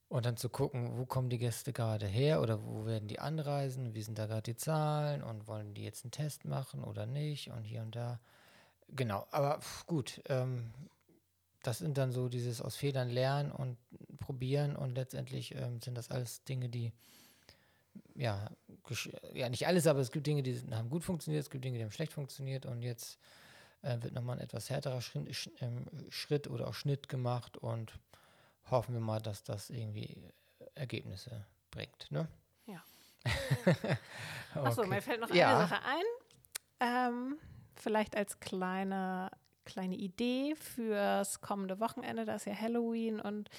Und dann zu gucken, wo kommen die Gäste gerade her oder wo werden die anreisen, wie sind da gerade die Zahlen und wollen die jetzt einen Test machen oder nicht und hier und da. Genau, aber gut, ähm, das sind dann so dieses aus Fehlern lernen und probieren und letztendlich ähm, sind das alles Dinge, die ja, ja nicht alles, aber es gibt Dinge, die haben gut funktioniert, es gibt Dinge, die haben schlecht funktioniert und jetzt äh, wird nochmal ein etwas härterer Schritt, ähm, Schritt oder auch Schnitt gemacht und hoffen wir mal, dass das irgendwie Ergebnisse bringt. Ne? Ja. *laughs* okay. Achso, mir fällt noch Ja. eine Sache ein. Ähm, vielleicht als kleine, kleine Idee fürs kommende Wochenende, da ist ja Halloween und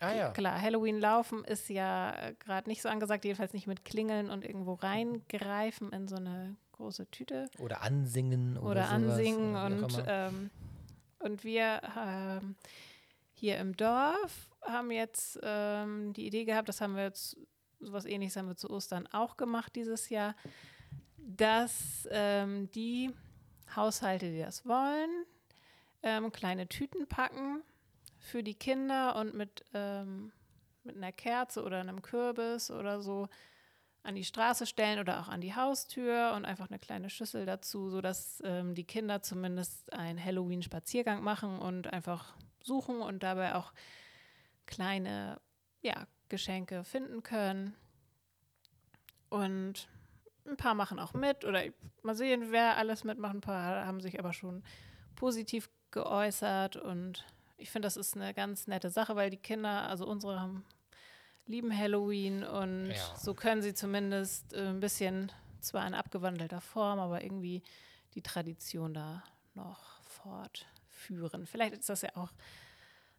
Ah ja. klar, Halloween laufen ist ja gerade nicht so angesagt, jedenfalls nicht mit Klingeln und irgendwo reingreifen in so eine große Tüte. Oder ansingen oder, oder, sowas, ansingen auch und, ähm, und wir ähm, hier im Dorf haben jetzt ähm, die Idee gehabt, das haben wir jetzt, sowas ähnliches haben wir zu Ostern auch gemacht dieses Jahr, dass ähm, die Haushalte, die das wollen, ähm, kleine Tüten packen für die Kinder und mit, ähm, mit einer Kerze oder einem Kürbis oder so an die Straße stellen oder auch an die Haustür und einfach eine kleine Schüssel dazu, sodass ähm, die Kinder zumindest einen Halloween-Spaziergang machen und einfach suchen und dabei auch kleine ja, Geschenke finden können. Und ein paar machen auch mit oder mal sehen, wer alles mitmacht. Ein paar haben sich aber schon positiv geäußert und ich finde, das ist eine ganz nette Sache, weil die Kinder, also unsere haben lieben Halloween und Ja. so können sie zumindest äh, ein bisschen, zwar in abgewandelter Form, aber irgendwie die Tradition da noch fortführen. Vielleicht ist das ja auch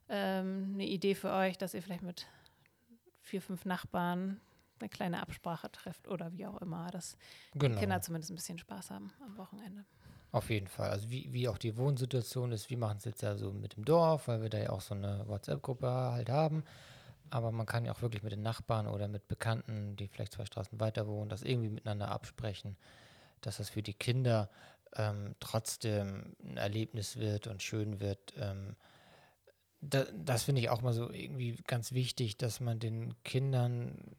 ähm, eine Idee für euch, dass ihr vielleicht mit vier, fünf Nachbarn eine kleine Absprache trefft oder wie auch immer, dass genau. die Kinder zumindest ein bisschen Spaß haben am Wochenende. Auf jeden Fall. Also wie, wie auch die Wohnsituation ist, wir machen es jetzt ja so mit dem Dorf, weil wir da ja auch so eine WhatsApp-Gruppe halt haben. Aber man kann ja auch wirklich mit den Nachbarn oder mit Bekannten, die vielleicht zwei Straßen weiter wohnen, das irgendwie miteinander absprechen, dass das für die Kinder ähm, trotzdem ein Erlebnis wird und schön wird. Ähm, da, das finde ich auch mal so irgendwie ganz wichtig, dass man den Kindern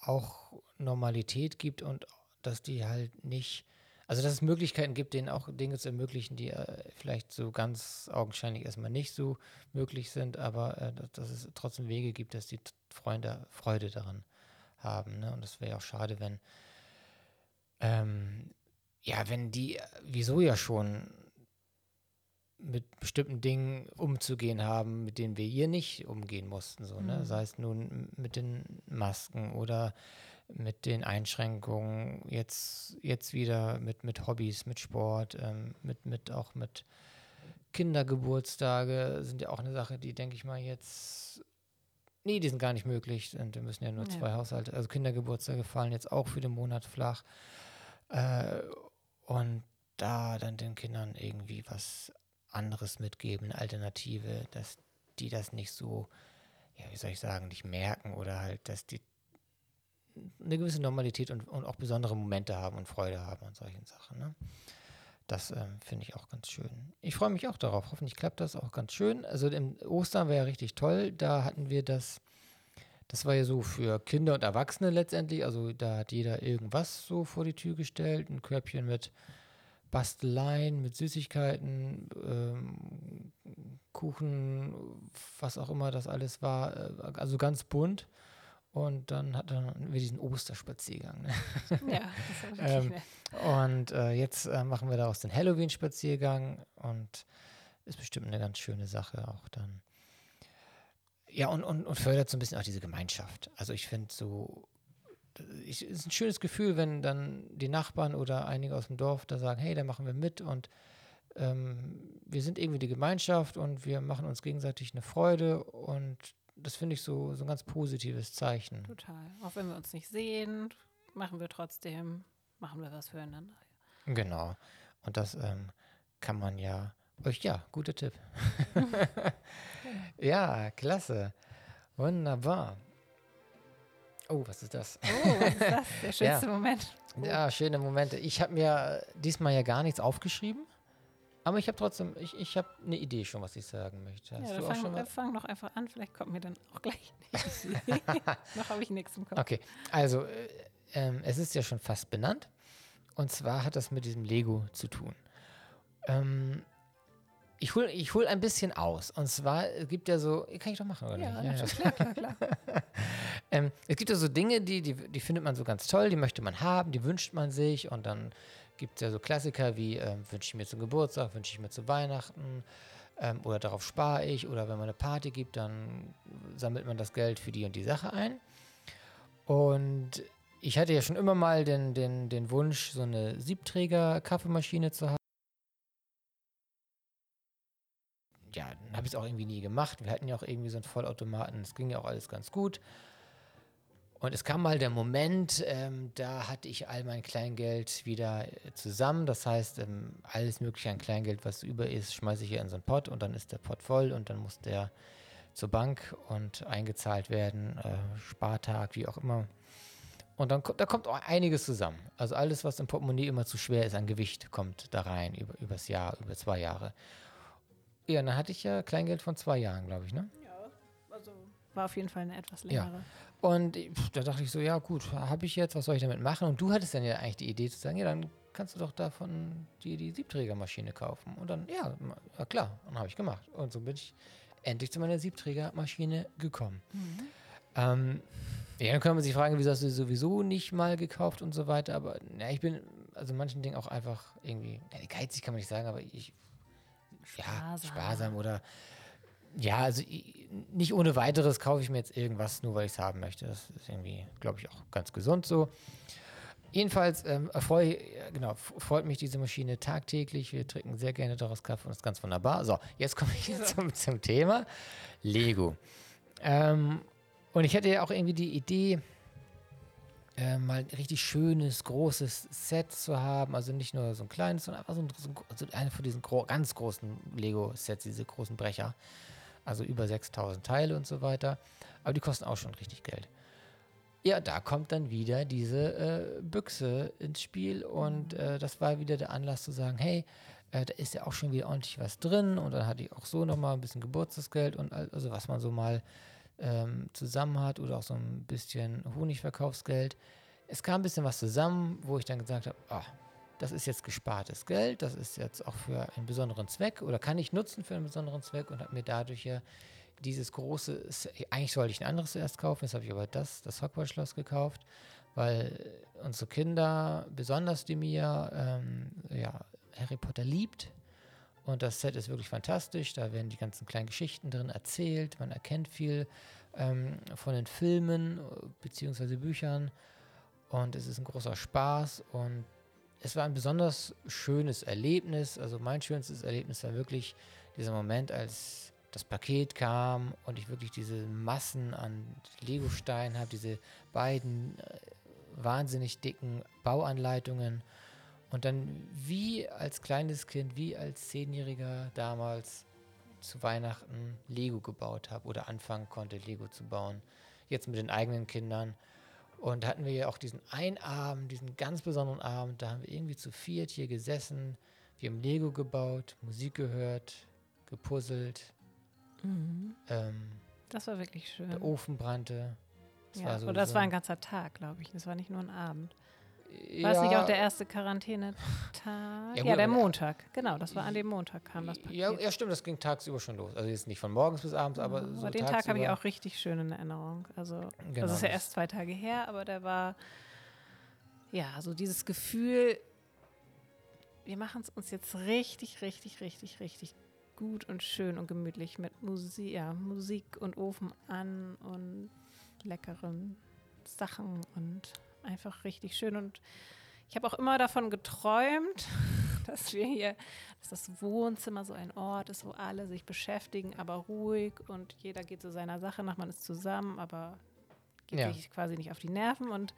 auch Normalität gibt und dass die halt nicht also, dass es Möglichkeiten gibt, denen auch Dinge zu ermöglichen, die äh, vielleicht so ganz augenscheinlich erstmal nicht so möglich sind, aber äh, dass, es trotzdem Wege gibt, dass die Freunde Freude daran haben. Ne? Und das wäre ja auch schade, wenn ähm, ja, wenn die, wieso ja schon mit bestimmten Dingen umzugehen haben, mit denen wir hier nicht umgehen mussten, so, ne? Mhm. Sei es nun mit den Masken oder mit den Einschränkungen, jetzt, jetzt wieder mit, mit Hobbys, mit Sport, ähm, mit, mit auch mit Kindergeburtstage sind ja auch eine Sache, die, denke ich mal, jetzt. Nee, die sind gar nicht möglich. Und wir müssen ja nur Ja. zwei Haushalte. Also Kindergeburtstage fallen jetzt auch für den Monat flach. Äh, und da dann den Kindern irgendwie was anderes mitgeben, eine Alternative, dass die das nicht so, ja, wie soll ich sagen, nicht merken oder halt, dass die eine gewisse Normalität und, und auch besondere Momente haben und Freude haben an solchen Sachen. Ne? Das ähm, finde ich auch ganz schön. Ich freue mich auch darauf. Hoffentlich klappt das auch ganz schön. Also im Ostern war ja richtig toll. Da hatten wir das, das war ja so für Kinder und Erwachsene letztendlich. Also da hat jeder irgendwas so vor die Tür gestellt. Ein Körbchen mit Basteleien, mit Süßigkeiten, ähm, Kuchen, was auch immer das alles war. Äh, also ganz bunt. Und dann hatten wir diesen Osterspaziergang. Ne? *laughs* Ja, das war wirklich Ähm. Und äh, jetzt äh, machen wir daraus den Halloween-Spaziergang und ist bestimmt eine ganz schöne Sache auch dann. Ja, und, und, und fördert so ein bisschen auch diese Gemeinschaft. Also ich finde so, es ist ein schönes Gefühl, wenn dann die Nachbarn oder einige aus dem Dorf da sagen, hey, da machen wir mit und ähm, wir sind irgendwie die Gemeinschaft und wir machen uns gegenseitig eine Freude und das finde ich so, so ein ganz positives Zeichen. Total. Auch wenn wir uns nicht sehen, machen wir trotzdem, machen wir was füreinander. Genau. Und das ähm, kann man ja. Euch ja, guter Tipp. *laughs* ja, klasse. Wunderbar. Oh, was ist das? Oh, was ist das? Der *laughs* schönste Moment. Ja, schöne Momente. Ich habe mir diesmal ja gar nichts aufgeschrieben, aber ich habe trotzdem, ich, ich habe eine Idee schon, was ich sagen möchte. Ja, Hast dann du auch schon fang, mal? äh, fang doch einfach an, vielleicht kommt mir dann auch gleich *laughs* nichts. *laughs* Noch habe ich nichts im Kopf. Okay, also äh, ähm, es ist ja schon fast benannt. Und zwar hat das mit diesem Lego zu tun. Ähm, ich hole ich hol ein bisschen aus. Und zwar es gibt ja so, kann ich doch machen, oder Ja, nicht? natürlich, klar, klar, klar. *laughs* Ähm, es gibt ja so Dinge, die, die, die findet man so ganz toll, die möchte man haben, die wünscht man sich. Und dann gibt es ja so Klassiker wie ähm, wünsche ich mir zum Geburtstag, wünsche ich mir zu Weihnachten. Ähm, oder darauf spare ich. Oder wenn man eine Party gibt, dann sammelt man das Geld für die und die Sache ein. Und ich hatte ja schon immer mal den, den, den Wunsch, so eine Siebträger-Kaffeemaschine zu haben. Ja, dann habe ich es auch irgendwie nie gemacht. Wir hatten ja auch irgendwie so einen Vollautomaten. Es ging ja auch alles ganz gut. Und es kam mal der Moment, ähm, da hatte ich all mein Kleingeld wieder äh, zusammen. Das heißt, ähm, alles Mögliche an Kleingeld, was über ist, schmeiße ich hier in so einen Pott und dann ist der Pott voll und dann muss der zur Bank und eingezahlt werden, äh, Spartag, wie auch immer. Und dann da kommt auch einiges zusammen. Also alles, was im Portemonnaie immer zu schwer ist an Gewicht, kommt da rein über, übers Jahr, über zwei Jahre. Ja, dann hatte ich ja Kleingeld von zwei Jahren, glaube ich, ne? Ja, also war auf jeden Fall eine etwas Ja. Und da dachte ich so, ja gut, habe ich jetzt, was soll ich damit machen? Und du hattest dann ja eigentlich die Idee zu sagen, ja, dann kannst du doch davon die, die Siebträgermaschine kaufen. Und dann, ja, ja klar, dann habe ich gemacht. Und so bin ich endlich zu meiner Siebträgermaschine gekommen. Ähm, ja, dann kann man sich fragen, wieso hast du sie sowieso nicht mal gekauft und so weiter. Aber ja, ich bin also manchen Dingen auch einfach irgendwie, ja, geizig kann man nicht sagen, aber ich, ja, Sparsam. sparsam oder ja, also nicht ohne weiteres kaufe ich mir jetzt irgendwas, nur weil ich es haben möchte. Das ist irgendwie, glaube ich, auch ganz gesund so. Jedenfalls ähm, erfreu, ja, genau, freut mich diese Maschine tagtäglich. Wir trinken sehr gerne daraus Kaffee und das ist ganz wunderbar. So, jetzt komme ich *laughs* zum, zum Thema Lego. Ähm, und ich hatte ja auch irgendwie die Idee, äh, mal ein richtig schönes, großes Set zu haben. Also nicht nur so ein kleines, sondern einfach so, ein, so, ein, so eine von diesen gro ganz großen Lego-Sets, diese großen Brecher. Also über 6000 Teile und so weiter. Aber die kosten auch schon richtig Geld. Ja, da kommt dann wieder diese äh, Büchse ins Spiel und äh, das war wieder der Anlass zu sagen, hey, äh, da ist ja auch schon wieder ordentlich was drin und dann hatte ich auch so nochmal ein bisschen Geburtstagsgeld und also was man so mal ähm, zusammen hat oder auch so ein bisschen Honigverkaufsgeld. Es kam ein bisschen was zusammen, wo ich dann gesagt habe, ah, das ist jetzt gespartes Geld, das ist jetzt auch für einen besonderen Zweck oder kann ich nutzen für einen besonderen Zweck und habe mir dadurch ja dieses große, eigentlich sollte ich ein anderes zuerst kaufen, jetzt habe ich aber das, das Hogwarts-Schloss gekauft, weil unsere Kinder, besonders die Mia, ähm, ja, Harry Potter liebt. Und das Set ist wirklich fantastisch. Da werden die ganzen kleinen Geschichten drin erzählt. Man erkennt viel ähm, von den Filmen bzw. Büchern. Und es ist ein großer Spaß. Und es war ein besonders schönes Erlebnis. Also mein schönstes Erlebnis war wirklich dieser Moment, als das Paket kam und ich wirklich diese Massen an Lego-Steinen habe, diese beiden äh, wahnsinnig dicken Bauanleitungen und dann wie als kleines Kind, wie als Zehnjähriger damals zu Weihnachten Lego gebaut habe oder anfangen konnte, Lego zu bauen. Jetzt mit den eigenen Kindern. Und hatten wir ja auch diesen einen Abend, diesen ganz besonderen Abend, da haben wir irgendwie zu viert hier gesessen, wir haben Lego gebaut, Musik gehört, gepuzzelt. Mhm. Ähm, das war wirklich schön. Der Ofen brannte. Das ja, war so, das so war ein ganzer Tag, glaube ich. Das war nicht nur ein Abend. War es nicht auch der erste Quarantänetag? Ja, ja, der Montag. Genau, das war an dem Montag kam das Paket. Ja, ja, stimmt, das ging tagsüber schon los. Also jetzt nicht von morgens bis abends, aber ja, so Aber den Tag habe ich auch richtig schön in Erinnerung. Also genau, das ist ja erst zwei Tage her, aber der war ja so dieses Gefühl, wir machen es uns jetzt richtig, richtig, richtig, richtig gut und schön und gemütlich mit Musik, ja, Musik und Ofen an und leckeren Sachen und einfach richtig schön. Und ich habe auch immer davon geträumt, *laughs* dass wir hier, dass das Wohnzimmer so ein Ort ist, wo alle sich beschäftigen, aber ruhig und jeder geht zu seiner Sache nach, man ist zusammen, aber geht ja. sich quasi nicht auf die Nerven und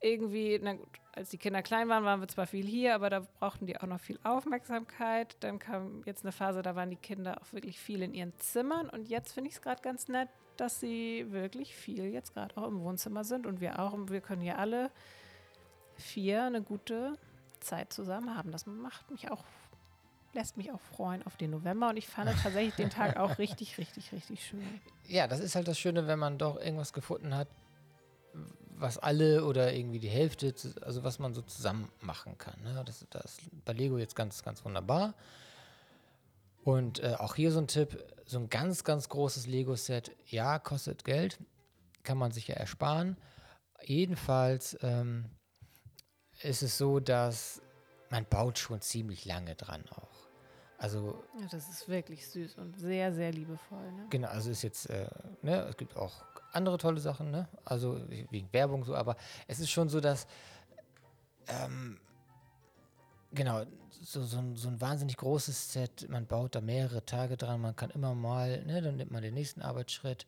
irgendwie, na gut, als die Kinder klein waren, waren wir zwar viel hier, aber da brauchten die auch noch viel Aufmerksamkeit. Dann kam jetzt eine Phase, da waren die Kinder auch wirklich viel in ihren Zimmern und jetzt finde ich es gerade ganz nett, dass sie wirklich viel jetzt gerade auch im Wohnzimmer sind und wir auch. Und wir können hier alle vier eine gute Zeit zusammen haben. Das macht mich auch, lässt mich auch freuen auf den November und ich fand tatsächlich den Tag auch *laughs* richtig, richtig, richtig schön. Ja, das ist halt das Schöne, wenn man doch irgendwas gefunden hat, was alle oder irgendwie die Hälfte, also was man so zusammen machen kann. Ne? Das, das ist bei Lego jetzt ganz, ganz wunderbar. Und äh, auch hier so ein Tipp, so ein ganz, ganz großes Lego-Set, ja, kostet Geld, kann man sich ja ersparen. Jedenfalls ähm, ist es so, dass man baut schon ziemlich lange dran auch. Also ja, das ist wirklich süß und sehr, sehr liebevoll. Ne? Genau, also ist jetzt, äh, ne, es gibt auch andere tolle Sachen, ne? Also wegen Werbung so, aber es ist schon so, dass ähm, genau, so, so, ein, so ein wahnsinnig großes Set, man baut da mehrere Tage dran, man kann immer mal, ne, dann nimmt man den nächsten Arbeitsschritt.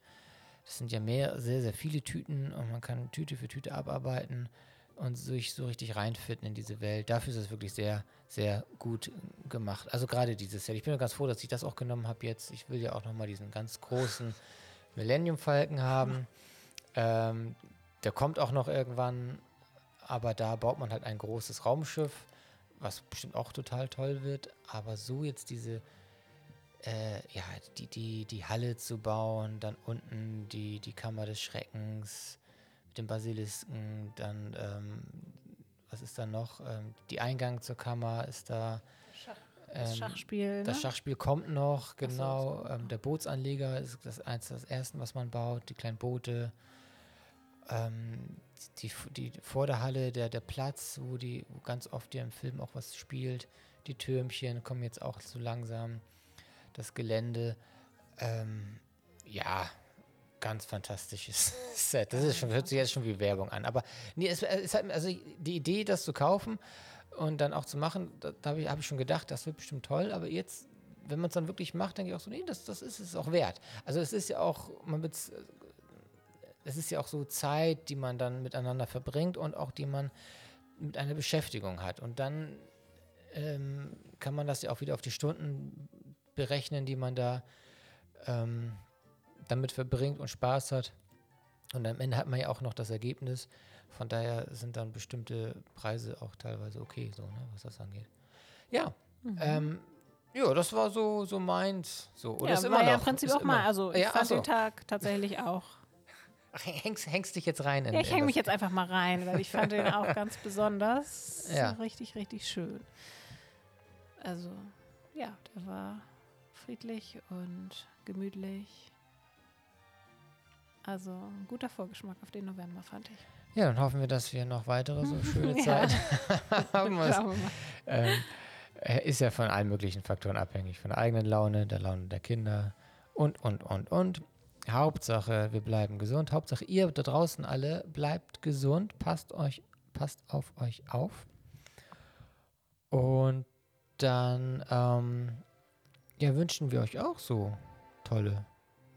Das sind ja mehr, sehr, sehr viele Tüten und man kann Tüte für Tüte abarbeiten und sich so richtig reinfinden in diese Welt. Dafür ist es wirklich sehr, sehr gut gemacht. Also gerade dieses Set. Ich bin ganz froh, dass ich das auch genommen habe jetzt. Ich will ja auch nochmal diesen ganz großen Millennium Falken haben. Ähm, der kommt auch noch irgendwann, aber da baut man halt ein großes Raumschiff was bestimmt auch total toll wird, aber so jetzt diese, äh, ja, die, die, die Halle zu bauen, dann unten die, die Kammer des Schreckens mit dem Basilisken, dann, ähm, was ist da noch? Ähm, die Eingang zur Kammer ist da. das ähm, Schachspiel. Ne? Das Schachspiel kommt noch, genau. So. Ähm, der Bootsanleger ist das eins das erste, was man baut, die kleinen Boote. Ähm, die, die vor der der, Platz, wo die, wo ganz oft ja im Film auch was spielt, die Türmchen kommen jetzt auch so langsam, das Gelände. Ähm, ja, ganz fantastisches *laughs* Set. Das ist schon, hört sich jetzt schon wie Werbung an. Aber nee, es, es hat, also die Idee, das zu kaufen und dann auch zu machen, da, da habe ich, hab ich schon gedacht, das wird bestimmt toll, aber jetzt wenn man es dann wirklich macht, denke ich auch so, nee, das, das ist es auch wert. Also es ist ja auch, man wird es ist ja auch so Zeit, die man dann miteinander verbringt und auch die man mit einer Beschäftigung hat. Und dann ähm, kann man das ja auch wieder auf die Stunden berechnen, die man da ähm, damit verbringt und Spaß hat. Und am Ende hat man ja auch noch das Ergebnis. Von daher sind dann bestimmte Preise auch teilweise okay, so, ne, was das angeht. Ja, mhm. ähm, ja, das war so, so meins. So. Oder ja, ist immer war ja im Prinzip auch mal. Also ich ja, fand so. den Tag tatsächlich auch *laughs* Ach, hängst, hängst dich jetzt rein? In, ja, ich hänge mich jetzt einfach mal rein, weil ich fand den *laughs* auch ganz besonders. Ja. Richtig, richtig schön. Also, ja, der war friedlich und gemütlich. Also ein guter Vorgeschmack auf den November, fand ich. Ja, dann hoffen wir, dass wir noch weitere so *laughs* schöne. Zeit *laughs* haben. Ähm, er ist ja von allen möglichen Faktoren abhängig. Von der eigenen Laune, der Laune der Kinder und, und, und, und. Hauptsache, wir bleiben gesund. Hauptsache, ihr da draußen alle bleibt gesund. Passt euch, passt auf euch auf. Und dann ähm, ja, wünschen wir euch auch so tolle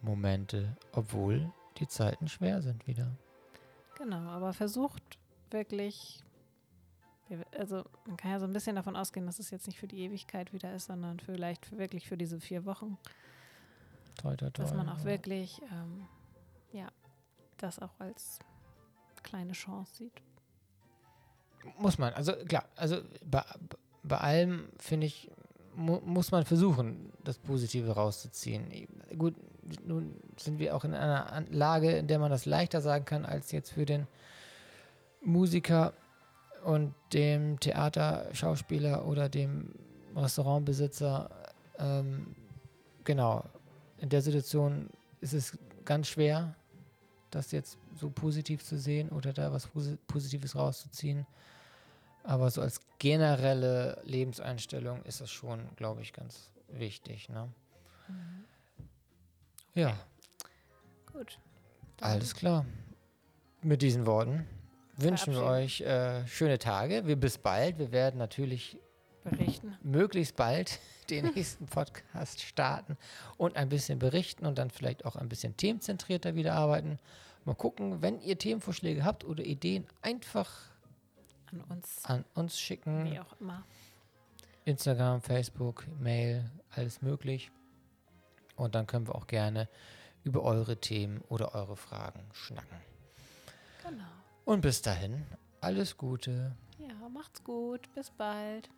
Momente, obwohl die Zeiten schwer sind wieder. Genau, aber versucht wirklich, wir- also man kann ja so ein bisschen davon ausgehen, dass es jetzt nicht für die Ewigkeit wieder ist, sondern vielleicht für, wirklich für diese vier Wochen, Toi, toi, toi. dass man auch ja. wirklich, ähm, ja, das auch als kleine Chance sieht. Muss man, also klar, also bei, bei allem finde ich, mu muss man versuchen, das Positive rauszuziehen. Gut, nun sind wir auch in einer Lage, in der man das leichter sagen kann, als jetzt für den Musiker und dem Theaterschauspieler oder dem Restaurantbesitzer. Ähm, genau, in der Situation ist es ganz schwer, das jetzt so positiv zu sehen oder da was Posi- Positives rauszuziehen. Aber so als generelle Lebenseinstellung ist das schon, glaube ich, ganz wichtig. Ne? Ja, Gut. Alles klar. Mit diesen Worten wünschen wir euch äh, schöne Tage. Wir bis bald. Wir werden natürlich Berichten. möglichst bald *laughs* den nächsten Podcast starten und ein bisschen berichten und dann vielleicht auch ein bisschen themenzentrierter wieder arbeiten. Mal gucken, wenn ihr Themenvorschläge habt oder Ideen, einfach An uns, an uns schicken. wie auch immer. Instagram, Facebook, Mail, alles möglich. Und dann können wir auch gerne über eure Themen oder eure Fragen schnacken. Genau. Und bis dahin, alles Gute. Ja, macht's gut. Bis bald.